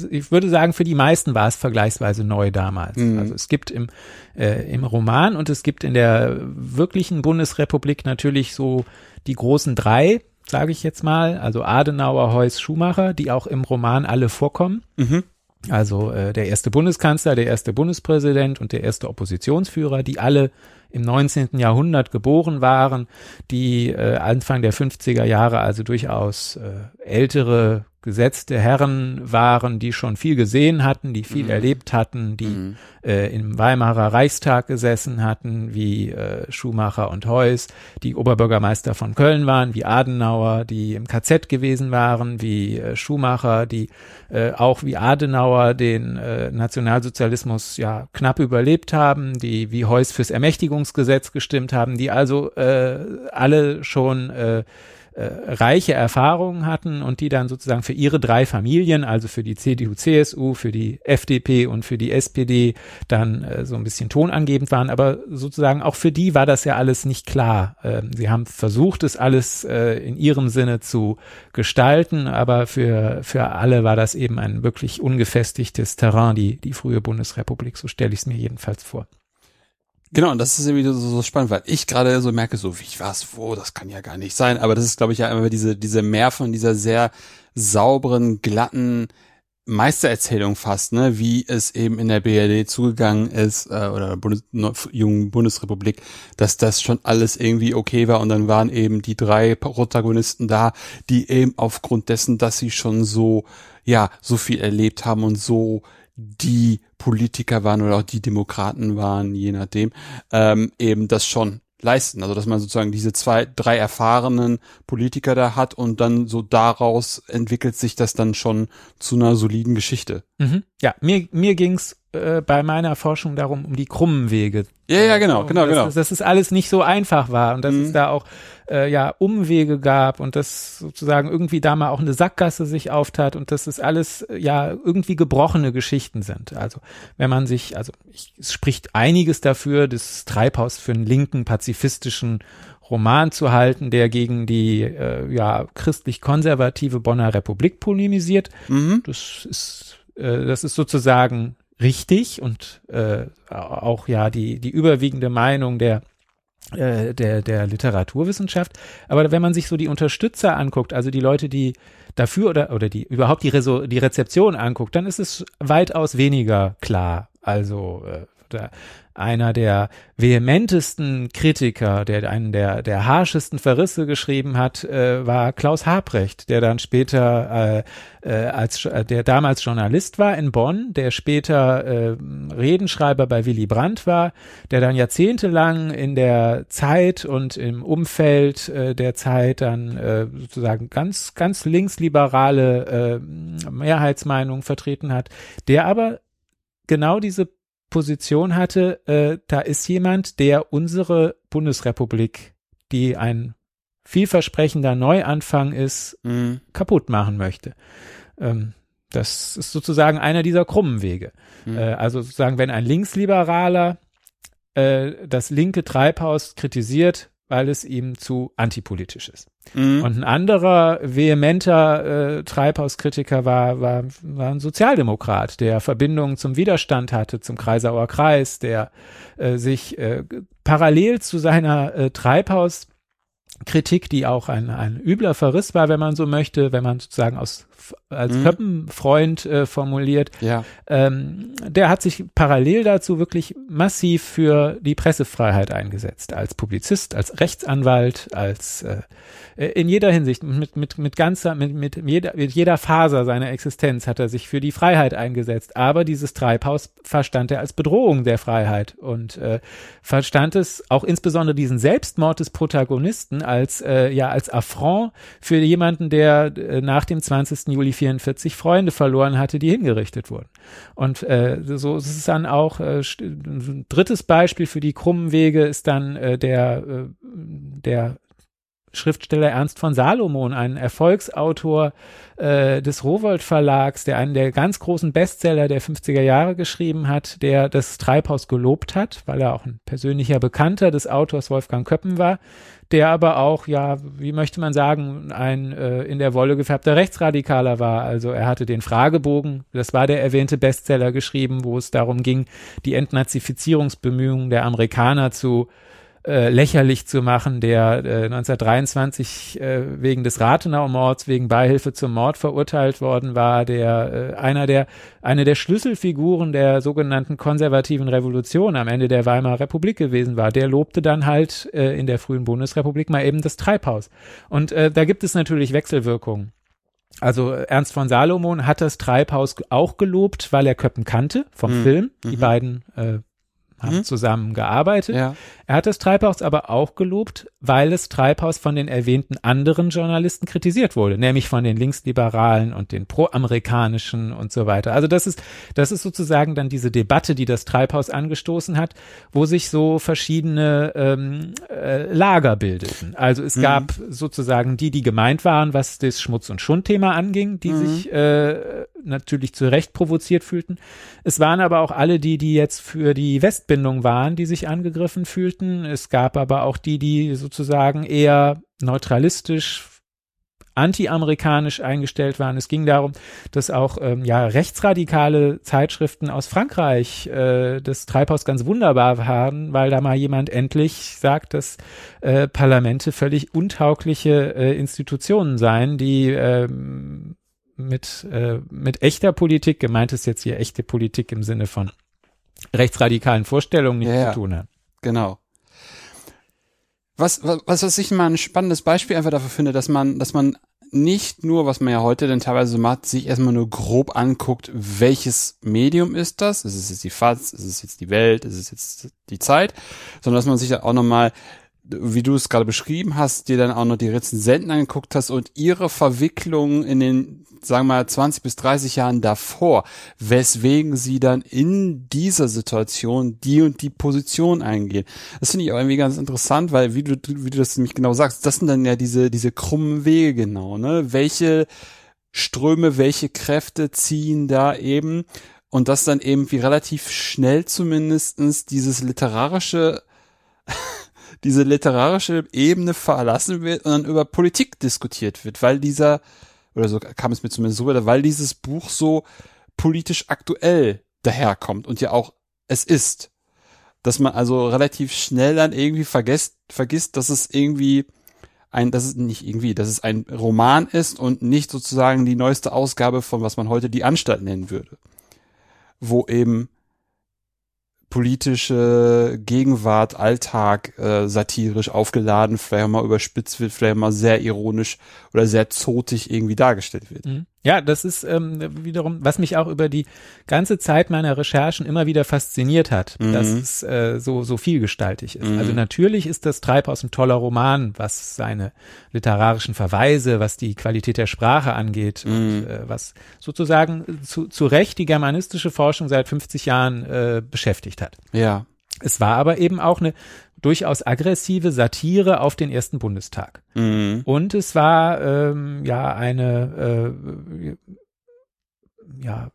[SPEAKER 2] ich würde sagen, für die meisten war es vergleichsweise neu damals. Mhm. Also es gibt im, äh, im Roman und es gibt in der wirklichen Bundesrepublik natürlich so die großen drei, sage ich jetzt mal, also Adenauer, Heuss, Schumacher, die auch im Roman alle vorkommen. Mhm. Also äh, der erste Bundeskanzler, der erste Bundespräsident und der erste Oppositionsführer, die alle im 19. Jahrhundert geboren waren, die äh, Anfang der 50er Jahre also durchaus äh, ältere gesetzte Herren waren, die schon viel gesehen hatten, die viel mhm. erlebt hatten, die mhm. äh, im Weimarer Reichstag gesessen hatten, wie äh, Schumacher und Heuss, die Oberbürgermeister von Köln waren, wie Adenauer, die im KZ gewesen waren, wie äh, Schumacher, die äh, auch wie Adenauer den äh, Nationalsozialismus ja knapp überlebt haben, die wie Heuss fürs Ermächtigungsgesetz gestimmt haben, die also äh, alle schon äh, reiche Erfahrungen hatten und die dann sozusagen für ihre drei Familien, also für die CDU, CSU, für die FDP und für die SPD dann äh, so ein bisschen tonangebend waren. Aber sozusagen auch für die war das ja alles nicht klar. Ähm, sie haben versucht, es alles äh, in ihrem Sinne zu gestalten, aber für, für alle war das eben ein wirklich ungefestigtes Terrain, die, die frühe Bundesrepublik. So stelle ich es mir jedenfalls vor.
[SPEAKER 1] Genau, und das ist irgendwie so, so spannend, weil ich gerade so merke, so wie ich was, wo, das kann ja gar nicht sein. Aber das ist, glaube ich, ja immer diese, diese mehr von dieser sehr sauberen, glatten Meistererzählung fast, ne, wie es eben in der BRD zugegangen ist, äh, oder Bundes jungen Bundesrepublik, dass das schon alles irgendwie okay war und dann waren eben die drei Protagonisten da, die eben aufgrund dessen, dass sie schon so, ja, so viel erlebt haben und so die Politiker waren oder auch die Demokraten waren, je nachdem, ähm, eben das schon leisten. Also dass man sozusagen diese zwei, drei erfahrenen Politiker da hat und dann so daraus entwickelt sich das dann schon zu einer soliden Geschichte.
[SPEAKER 2] Mhm. Ja, mir, mir ging's äh, bei meiner Forschung darum, um die krummen Wege.
[SPEAKER 1] Ja, ja, genau, genau, genau.
[SPEAKER 2] Dass es alles nicht so einfach war und dass
[SPEAKER 1] Mhm.
[SPEAKER 2] es da auch äh, ja Umwege gab und dass sozusagen irgendwie da mal auch eine Sackgasse sich auftat und dass es alles äh, ja irgendwie gebrochene Geschichten sind. Also wenn man sich, also ich, es spricht einiges dafür, das Treibhaus für einen linken pazifistischen Roman zu halten, der gegen die äh, ja christlich-konservative Bonner Republik polemisiert.
[SPEAKER 1] Mhm.
[SPEAKER 2] Das ist, äh, das ist sozusagen richtig und äh, auch ja die, die überwiegende Meinung der äh, der, der Literaturwissenschaft. Aber wenn man sich so die Unterstützer anguckt, also die Leute, die dafür oder, oder die überhaupt die, Reso die Rezeption anguckt, dann ist es weitaus weniger klar. Also äh, da, einer der vehementesten Kritiker, der einen der, der harschesten Verrisse geschrieben hat, äh, war Klaus Habrecht, der dann später äh, äh, als äh, der damals Journalist war in Bonn, der später äh, Redenschreiber bei Willy Brandt war, der dann jahrzehntelang in der Zeit und im Umfeld äh, der Zeit dann äh, sozusagen ganz ganz linksliberale äh, Mehrheitsmeinung vertreten hat, der aber genau diese Position hatte, äh, da ist jemand, der unsere Bundesrepublik, die ein vielversprechender Neuanfang ist,
[SPEAKER 1] Mhm.
[SPEAKER 2] kaputt machen möchte. Ähm, das ist sozusagen einer dieser krummen Wege.
[SPEAKER 1] Mhm.
[SPEAKER 2] Äh, also sozusagen, wenn ein Linksliberaler äh, das linke Treibhaus kritisiert, weil es ihm zu antipolitisch ist.
[SPEAKER 1] Mhm.
[SPEAKER 2] Und ein anderer vehementer äh, Treibhauskritiker war, war, war ein Sozialdemokrat, der Verbindungen zum Widerstand hatte, zum Kreisauer Kreis, der äh, sich äh, parallel zu seiner äh, Treibhauskritik, die auch ein, ein übler Verriss war, wenn man so möchte, wenn man sozusagen aus als
[SPEAKER 1] Mhm.
[SPEAKER 2] Köppenfreund äh, formuliert,
[SPEAKER 1] ja.
[SPEAKER 2] ähm, der hat sich parallel dazu wirklich massiv für die Pressefreiheit eingesetzt, als Publizist, als Rechtsanwalt, als äh, in jeder Hinsicht, mit, mit, mit ganzer, mit, mit, jeder, mit jeder Faser seiner Existenz hat er sich für die Freiheit eingesetzt. Aber dieses Treibhaus verstand er als Bedrohung der Freiheit und äh, verstand es auch insbesondere diesen Selbstmord des Protagonisten als äh, ja als Affront für jemanden, der äh, nach dem 20. Juli 44 Freunde verloren hatte, die hingerichtet wurden. Und äh, so ist es dann auch äh, ein drittes Beispiel für die krummen Wege ist dann äh, der äh, der Schriftsteller Ernst von Salomon, ein Erfolgsautor äh, des Rowold Verlags, der einen der ganz großen Bestseller der 50er Jahre geschrieben hat, der das Treibhaus gelobt hat, weil er auch ein persönlicher Bekannter des Autors Wolfgang Köppen war, der aber auch, ja, wie möchte man sagen, ein äh, in der Wolle gefärbter Rechtsradikaler war. Also er hatte den Fragebogen, das war der erwähnte Bestseller geschrieben, wo es darum ging, die Entnazifizierungsbemühungen der Amerikaner zu äh, lächerlich zu machen, der äh, 1923 äh, wegen des Rathenau-Mords, wegen Beihilfe zum Mord verurteilt worden war, der äh, einer der eine der Schlüsselfiguren der sogenannten konservativen Revolution am Ende der Weimarer Republik gewesen war. Der lobte dann halt äh, in der frühen Bundesrepublik mal eben das Treibhaus. Und äh, da gibt es natürlich Wechselwirkungen. Also Ernst von Salomon hat das Treibhaus auch gelobt, weil er Köppen kannte vom
[SPEAKER 1] Mhm.
[SPEAKER 2] Film. Die
[SPEAKER 1] Mhm.
[SPEAKER 2] beiden äh, haben
[SPEAKER 1] Mhm.
[SPEAKER 2] zusammen gearbeitet.
[SPEAKER 1] Ja.
[SPEAKER 2] Er hat das Treibhaus aber auch gelobt, weil das Treibhaus von den erwähnten anderen Journalisten kritisiert wurde, nämlich von den Linksliberalen und den proamerikanischen und so weiter. Also das ist, das ist sozusagen dann diese Debatte, die das Treibhaus angestoßen hat, wo sich so verschiedene ähm, äh, Lager bildeten. Also es
[SPEAKER 1] Mhm.
[SPEAKER 2] gab sozusagen die, die gemeint waren, was das Schmutz- und Schundthema anging, die
[SPEAKER 1] Mhm.
[SPEAKER 2] sich äh, natürlich zu Recht provoziert fühlten. Es waren aber auch alle die, die jetzt für die Westbindung waren, die sich angegriffen fühlten. Es gab aber auch die, die sozusagen eher neutralistisch, anti-amerikanisch eingestellt waren. Es ging darum, dass auch ähm, ja rechtsradikale Zeitschriften aus Frankreich äh, das Treibhaus ganz wunderbar waren, weil da mal jemand endlich sagt, dass äh, Parlamente völlig untaugliche äh, Institutionen seien, die ähm, mit, äh, mit echter Politik, gemeint ist jetzt hier echte Politik im Sinne von rechtsradikalen Vorstellungen nichts
[SPEAKER 1] Ja,
[SPEAKER 2] zu tun hat.
[SPEAKER 1] Genau. Was, was, was ich mal ein spannendes Beispiel einfach dafür finde, dass man, dass man nicht nur, was man ja heute dann teilweise macht, sich erstmal nur grob anguckt, welches Medium ist das? Ist es jetzt die FAZ? Ist es jetzt die Welt? Ist es jetzt die Zeit? Sondern dass man sich ja auch nochmal wie du es gerade beschrieben hast, dir dann auch noch die Rezensenten angeguckt hast und ihre Verwicklungen in den, sagen wir mal, 20 bis 30 Jahren davor, weswegen sie dann in dieser Situation die und die Position eingehen. Das finde ich auch irgendwie ganz interessant, weil wie du, wie du das nämlich genau sagst, das sind dann ja diese, diese krummen Wege genau, ne? Welche Ströme, welche Kräfte ziehen da eben und das dann eben wie relativ schnell zumindestens dieses literarische diese literarische Ebene verlassen wird und dann über Politik diskutiert wird, weil dieser, oder so kam es mir zumindest so weil dieses Buch so politisch aktuell daherkommt und ja auch es ist. Dass man also relativ schnell dann irgendwie vergisst, vergisst, dass es irgendwie ein, dass es nicht irgendwie, dass es ein Roman ist und nicht sozusagen die neueste Ausgabe von was man heute die Anstalt nennen würde. Wo eben politische Gegenwart, Alltag äh, satirisch aufgeladen, vielleicht mal überspitzt wird, vielleicht mal sehr ironisch oder sehr zotig irgendwie dargestellt wird.
[SPEAKER 2] Mhm. Ja, das ist ähm, wiederum, was mich auch über die ganze Zeit meiner Recherchen immer wieder fasziniert hat, mhm. dass es äh, so, so vielgestaltig ist. Mhm. Also natürlich ist das Treibhaus ein toller Roman, was seine literarischen Verweise, was die Qualität der Sprache angeht mhm. und äh, was sozusagen zu, zu Recht die germanistische Forschung seit 50 Jahren äh, beschäftigt hat.
[SPEAKER 1] Ja.
[SPEAKER 2] Es war aber eben auch eine durchaus aggressive Satire auf den ersten Bundestag. Mhm. Und es war ähm, ja eine äh, ja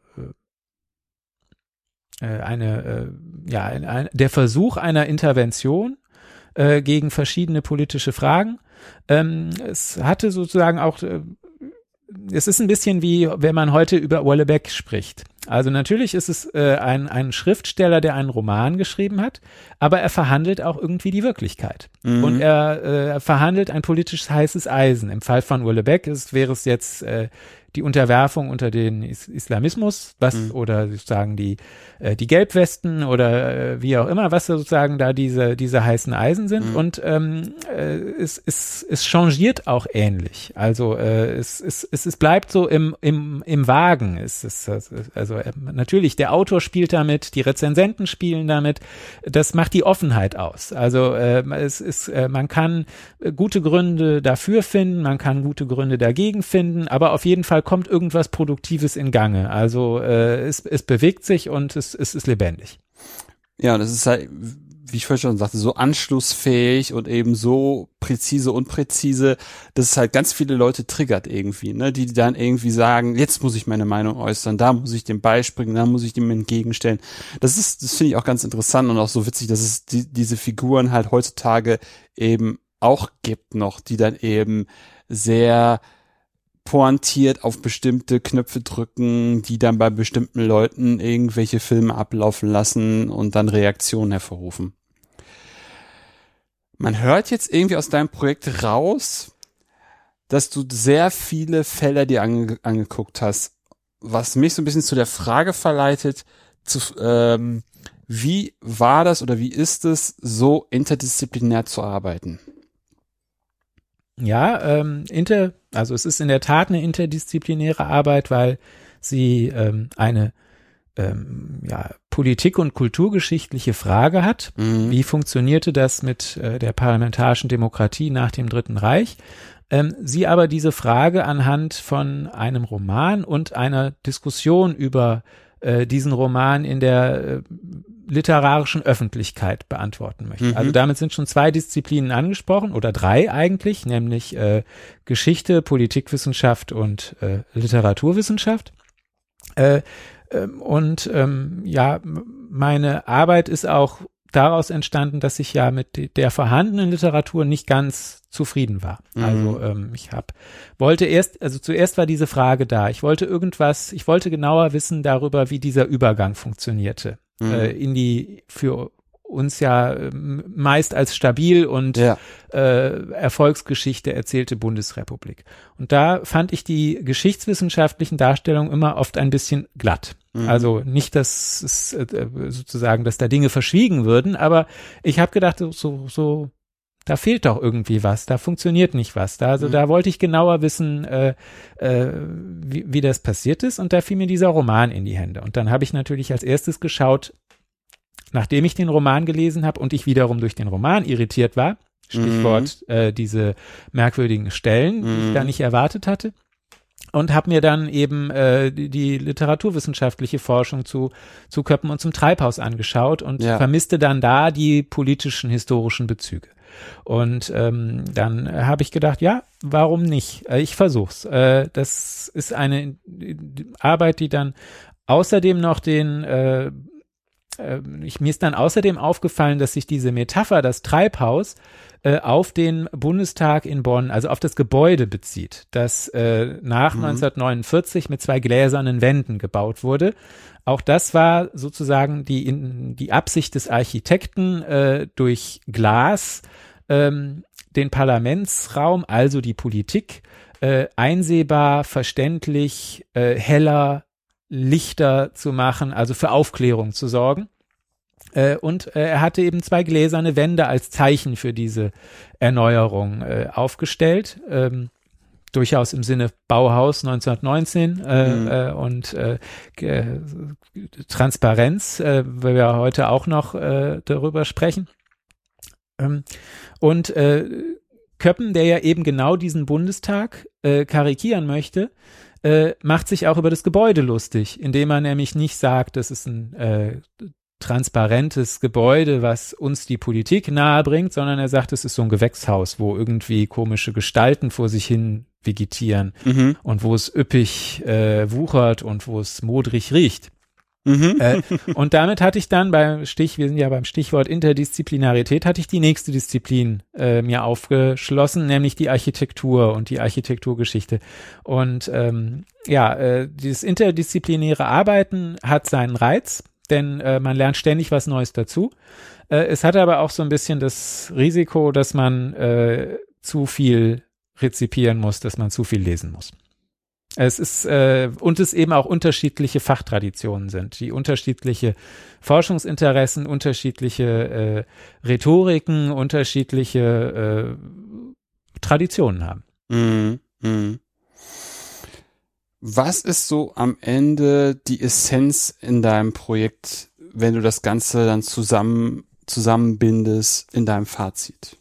[SPEAKER 2] äh, äh eine äh, ja ein, ein, der Versuch einer Intervention gegen verschiedene politische Fragen. Ähm, es hatte sozusagen auch es ist ein bisschen wie, wenn man heute über Wellebeck spricht. Also natürlich ist es äh, ein, ein Schriftsteller, der einen Roman geschrieben hat, aber er verhandelt auch irgendwie die Wirklichkeit. Mhm. Und er äh, verhandelt ein politisch heißes Eisen. Im Fall von Wellebeck ist, wäre es jetzt äh, die Unterwerfung unter den Islamismus, was mhm. oder sozusagen die äh, die Gelbwesten oder äh, wie auch immer, was sozusagen da diese diese heißen Eisen sind mhm. und ähm, äh, es, es es changiert auch ähnlich. Also äh, es, es es es bleibt so im im im Wagen. Es ist also äh, natürlich der Autor spielt damit, die Rezensenten spielen damit. Das macht die Offenheit aus. Also äh, es ist äh, man kann gute Gründe dafür finden, man kann gute Gründe dagegen finden, aber auf jeden Fall kommt irgendwas Produktives in Gange. Also äh, es, es bewegt sich und es, es ist lebendig.
[SPEAKER 1] Ja, das ist halt, wie ich vorhin schon sagte, so anschlussfähig und eben so präzise und präzise, dass es halt ganz viele Leute triggert irgendwie, ne, die dann irgendwie sagen, jetzt muss ich meine Meinung äußern, da muss ich dem beispringen, da muss ich dem entgegenstellen. Das ist, das finde ich auch ganz interessant und auch so witzig, dass es die, diese Figuren halt heutzutage eben auch gibt noch, die dann eben sehr pointiert auf bestimmte Knöpfe drücken, die dann bei bestimmten Leuten irgendwelche Filme ablaufen lassen und dann Reaktionen hervorrufen. Man hört jetzt irgendwie aus deinem Projekt raus, dass du sehr viele Fälle dir ange angeguckt hast, was mich so ein bisschen zu der Frage verleitet, zu, ähm, wie war das oder wie ist es, so interdisziplinär zu arbeiten?
[SPEAKER 2] Ja, ähm, inter, also es ist in der Tat eine interdisziplinäre Arbeit, weil sie ähm, eine ähm, ja, Politik- und kulturgeschichtliche Frage hat. Mhm. Wie funktionierte das mit äh, der parlamentarischen Demokratie nach dem Dritten Reich? Ähm, sie aber diese Frage anhand von einem Roman und einer Diskussion über äh, diesen Roman in der äh, literarischen Öffentlichkeit beantworten möchte. Mhm. Also damit sind schon zwei Disziplinen angesprochen oder drei eigentlich, nämlich äh, Geschichte, Politikwissenschaft und äh, Literaturwissenschaft. Äh, ähm, und ähm, ja, meine Arbeit ist auch daraus entstanden, dass ich ja mit der vorhandenen Literatur nicht ganz zufrieden war. Mhm. Also ähm, ich habe wollte erst, also zuerst war diese Frage da. Ich wollte irgendwas, ich wollte genauer wissen darüber, wie dieser Übergang funktionierte mhm. äh, in die für uns ja ähm, meist als stabil und ja. äh, Erfolgsgeschichte erzählte Bundesrepublik. Und da fand ich die geschichtswissenschaftlichen Darstellungen immer oft ein bisschen glatt. Mhm. Also nicht, dass es äh, sozusagen, dass da Dinge verschwiegen würden, aber ich habe gedacht, so, so da fehlt doch irgendwie was, da funktioniert nicht was. Da, also mhm. da wollte ich genauer wissen, äh, äh, wie, wie das passiert ist. Und da fiel mir dieser Roman in die Hände. Und dann habe ich natürlich als erstes geschaut, nachdem ich den Roman gelesen habe und ich wiederum durch den Roman irritiert war, Stichwort mhm. äh, diese merkwürdigen Stellen, die ich da mhm. nicht erwartet hatte und habe mir dann eben äh, die, die literaturwissenschaftliche Forschung zu zu Köppen und zum Treibhaus angeschaut und ja. vermisste dann da die politischen historischen Bezüge. Und ähm, dann habe ich gedacht, ja, warum nicht? Äh, ich versuch's. Äh, das ist eine Arbeit, die dann außerdem noch den äh, äh, ich, mir ist dann außerdem aufgefallen, dass sich diese Metapher, das Treibhaus, äh, auf den Bundestag in Bonn, also auf das Gebäude bezieht, das äh, nach mhm. 1949 mit zwei gläsernen Wänden gebaut wurde. Auch das war sozusagen die, in, die Absicht des Architekten, äh, durch Glas ähm, den Parlamentsraum, also die Politik, äh, einsehbar, verständlich, äh, heller, lichter zu machen, also für Aufklärung zu sorgen. Äh, und äh, er hatte eben zwei gläserne Wände als Zeichen für diese Erneuerung äh, aufgestellt. Ähm, durchaus im Sinne Bauhaus 1919 äh, mhm. äh, und äh, Transparenz, äh, weil wir heute auch noch äh, darüber sprechen. Ähm, und äh, Köppen, der ja eben genau diesen Bundestag äh, karikieren möchte, äh, macht sich auch über das Gebäude lustig, indem er nämlich nicht sagt, das ist ein äh, transparentes Gebäude, was uns die Politik nahebringt, sondern er sagt, es ist so ein Gewächshaus, wo irgendwie komische Gestalten vor sich hin vegetieren mhm. und wo es üppig äh, wuchert und wo es modrig riecht. Mhm. Äh, und damit hatte ich dann beim Stich, wir sind ja beim Stichwort Interdisziplinarität, hatte ich die nächste Disziplin äh, mir aufgeschlossen, nämlich die Architektur und die Architekturgeschichte. Und ähm, ja, äh, dieses interdisziplinäre Arbeiten hat seinen Reiz denn äh, man lernt ständig was Neues dazu. Äh, es hat aber auch so ein bisschen das Risiko, dass man äh, zu viel rezipieren muss, dass man zu viel lesen muss. Es ist äh, und es eben auch unterschiedliche Fachtraditionen sind, die unterschiedliche Forschungsinteressen, unterschiedliche äh, Rhetoriken, unterschiedliche äh, Traditionen haben.
[SPEAKER 1] Mm, mm. Was ist so am Ende die Essenz in deinem Projekt, wenn du das Ganze dann zusammen, zusammenbindest in deinem Fazit?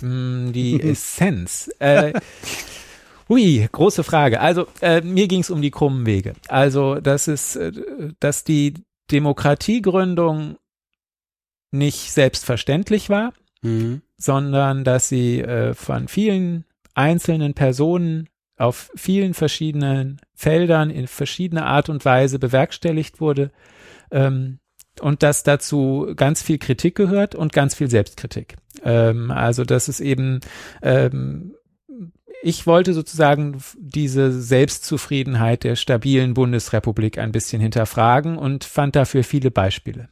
[SPEAKER 2] Hm, die <laughs> Essenz. äh, Hui, große Frage. Also äh, mir ging es um die krummen Wege. Also das ist, äh, dass die Demokratiegründung nicht selbstverständlich war, mhm. sondern dass sie äh, von vielen einzelnen Personen auf vielen verschiedenen Feldern in verschiedener Art und Weise bewerkstelligt wurde ähm, und dass dazu ganz viel Kritik gehört und ganz viel Selbstkritik. Ähm, also dass es eben ähm, ich wollte sozusagen diese Selbstzufriedenheit der stabilen Bundesrepublik ein bisschen hinterfragen und fand dafür viele Beispiele.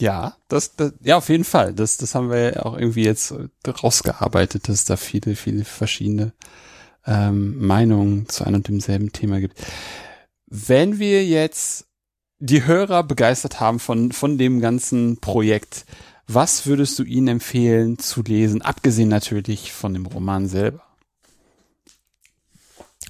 [SPEAKER 1] Ja, das, das, ja, auf jeden Fall. Das, das haben wir ja auch irgendwie jetzt rausgearbeitet, dass es da viele, viele verschiedene ähm, Meinungen zu einem und demselben Thema gibt. Wenn wir jetzt die Hörer begeistert haben von, von dem ganzen Projekt, was würdest du ihnen empfehlen zu lesen, abgesehen natürlich von dem Roman selber?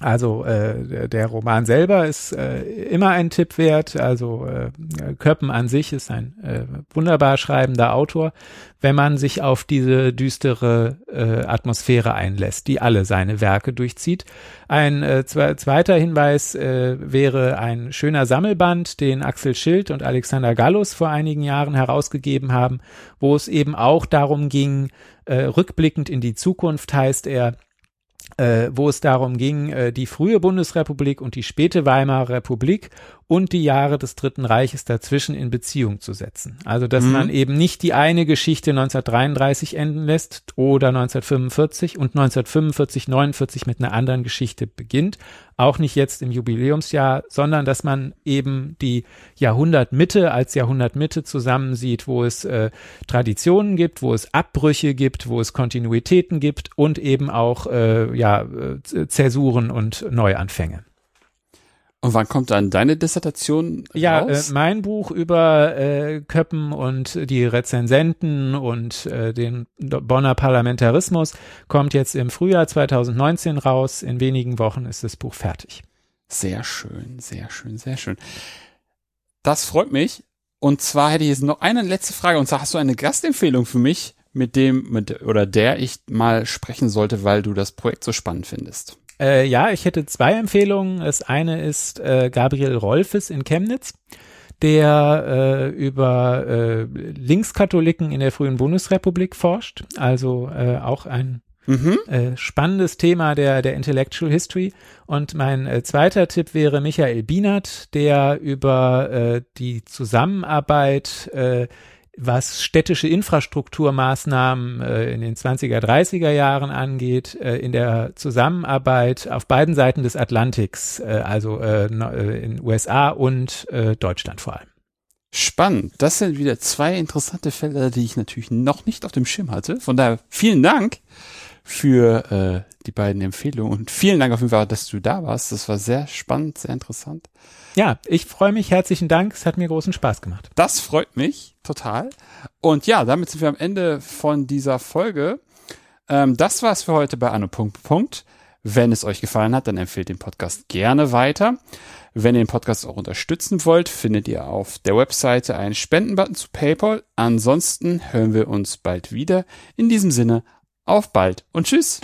[SPEAKER 2] Also äh, der Roman selber ist äh, immer ein Tipp wert. Also äh, Köppen an sich ist ein äh, wunderbar schreibender Autor, wenn man sich auf diese düstere äh, Atmosphäre einlässt, die alle seine Werke durchzieht. Ein äh, zwe zweiter Hinweis äh, wäre ein schöner Sammelband, den Axel Schild und Alexander Gallus vor einigen Jahren herausgegeben haben, wo es eben auch darum ging, äh, rückblickend in die Zukunft heißt er, äh, wo es darum ging, äh, die frühe Bundesrepublik und die späte Weimarer Republik und die Jahre des Dritten Reiches dazwischen in Beziehung zu setzen. Also, dass mhm. man eben nicht die eine Geschichte 1933 enden lässt oder 1945 und 1945, 49 mit einer anderen Geschichte beginnt, auch nicht jetzt im Jubiläumsjahr, sondern dass man eben die Jahrhundertmitte als Jahrhundertmitte zusammensieht, wo es äh, Traditionen gibt, wo es Abbrüche gibt, wo es Kontinuitäten gibt und eben auch äh, ja, äh, Zäsuren und Neuanfänge.
[SPEAKER 1] Und wann kommt dann deine Dissertation
[SPEAKER 2] Ja, äh,
[SPEAKER 1] raus?
[SPEAKER 2] mein Buch über äh, Köppen und die Rezensenten und äh, den Bonner Parlamentarismus kommt jetzt im Frühjahr 2019 raus. In wenigen Wochen ist das Buch fertig.
[SPEAKER 1] Sehr schön, sehr schön, sehr schön. Das freut mich. Und zwar hätte ich jetzt noch eine letzte Frage. Und zwar hast du eine Gastempfehlung für mich, mit dem, mit, oder der ich mal sprechen sollte, weil du das Projekt so spannend findest.
[SPEAKER 2] Äh, ja, ich hätte zwei Empfehlungen. Das eine ist äh, Gabriel Rolfes in Chemnitz, der äh, über äh, Linkskatholiken in der frühen Bundesrepublik forscht. Also äh, auch ein
[SPEAKER 1] Mhm.
[SPEAKER 2] äh, spannendes Thema der, der Intellectual History. Und mein äh, zweiter Tipp wäre Michael Bienert, der über äh, die Zusammenarbeit, äh, was städtische Infrastrukturmaßnahmen äh, in den 20er, 30er Jahren angeht, äh, in der Zusammenarbeit auf beiden Seiten des Atlantiks, äh, also äh, äh, in USA und äh, Deutschland vor allem.
[SPEAKER 1] Spannend. Das sind wieder zwei interessante Fälle, die ich natürlich noch nicht auf dem Schirm hatte. Von daher vielen Dank für äh, die beiden Empfehlungen und vielen Dank auf jeden Fall, dass du da warst. Das war sehr spannend, sehr interessant.
[SPEAKER 2] Ja, ich freue mich. Herzlichen Dank. Es hat mir großen Spaß gemacht.
[SPEAKER 1] Das freut mich total. Und ja, damit sind wir am Ende von dieser Folge. Ähm, das war's für heute bei Anno. Wenn es euch gefallen hat, dann empfehlt den Podcast gerne weiter. Wenn ihr den Podcast auch unterstützen wollt, findet ihr auf der Webseite einen Spendenbutton zu PayPal. Ansonsten hören wir uns bald wieder. In diesem Sinne, auf bald und tschüss.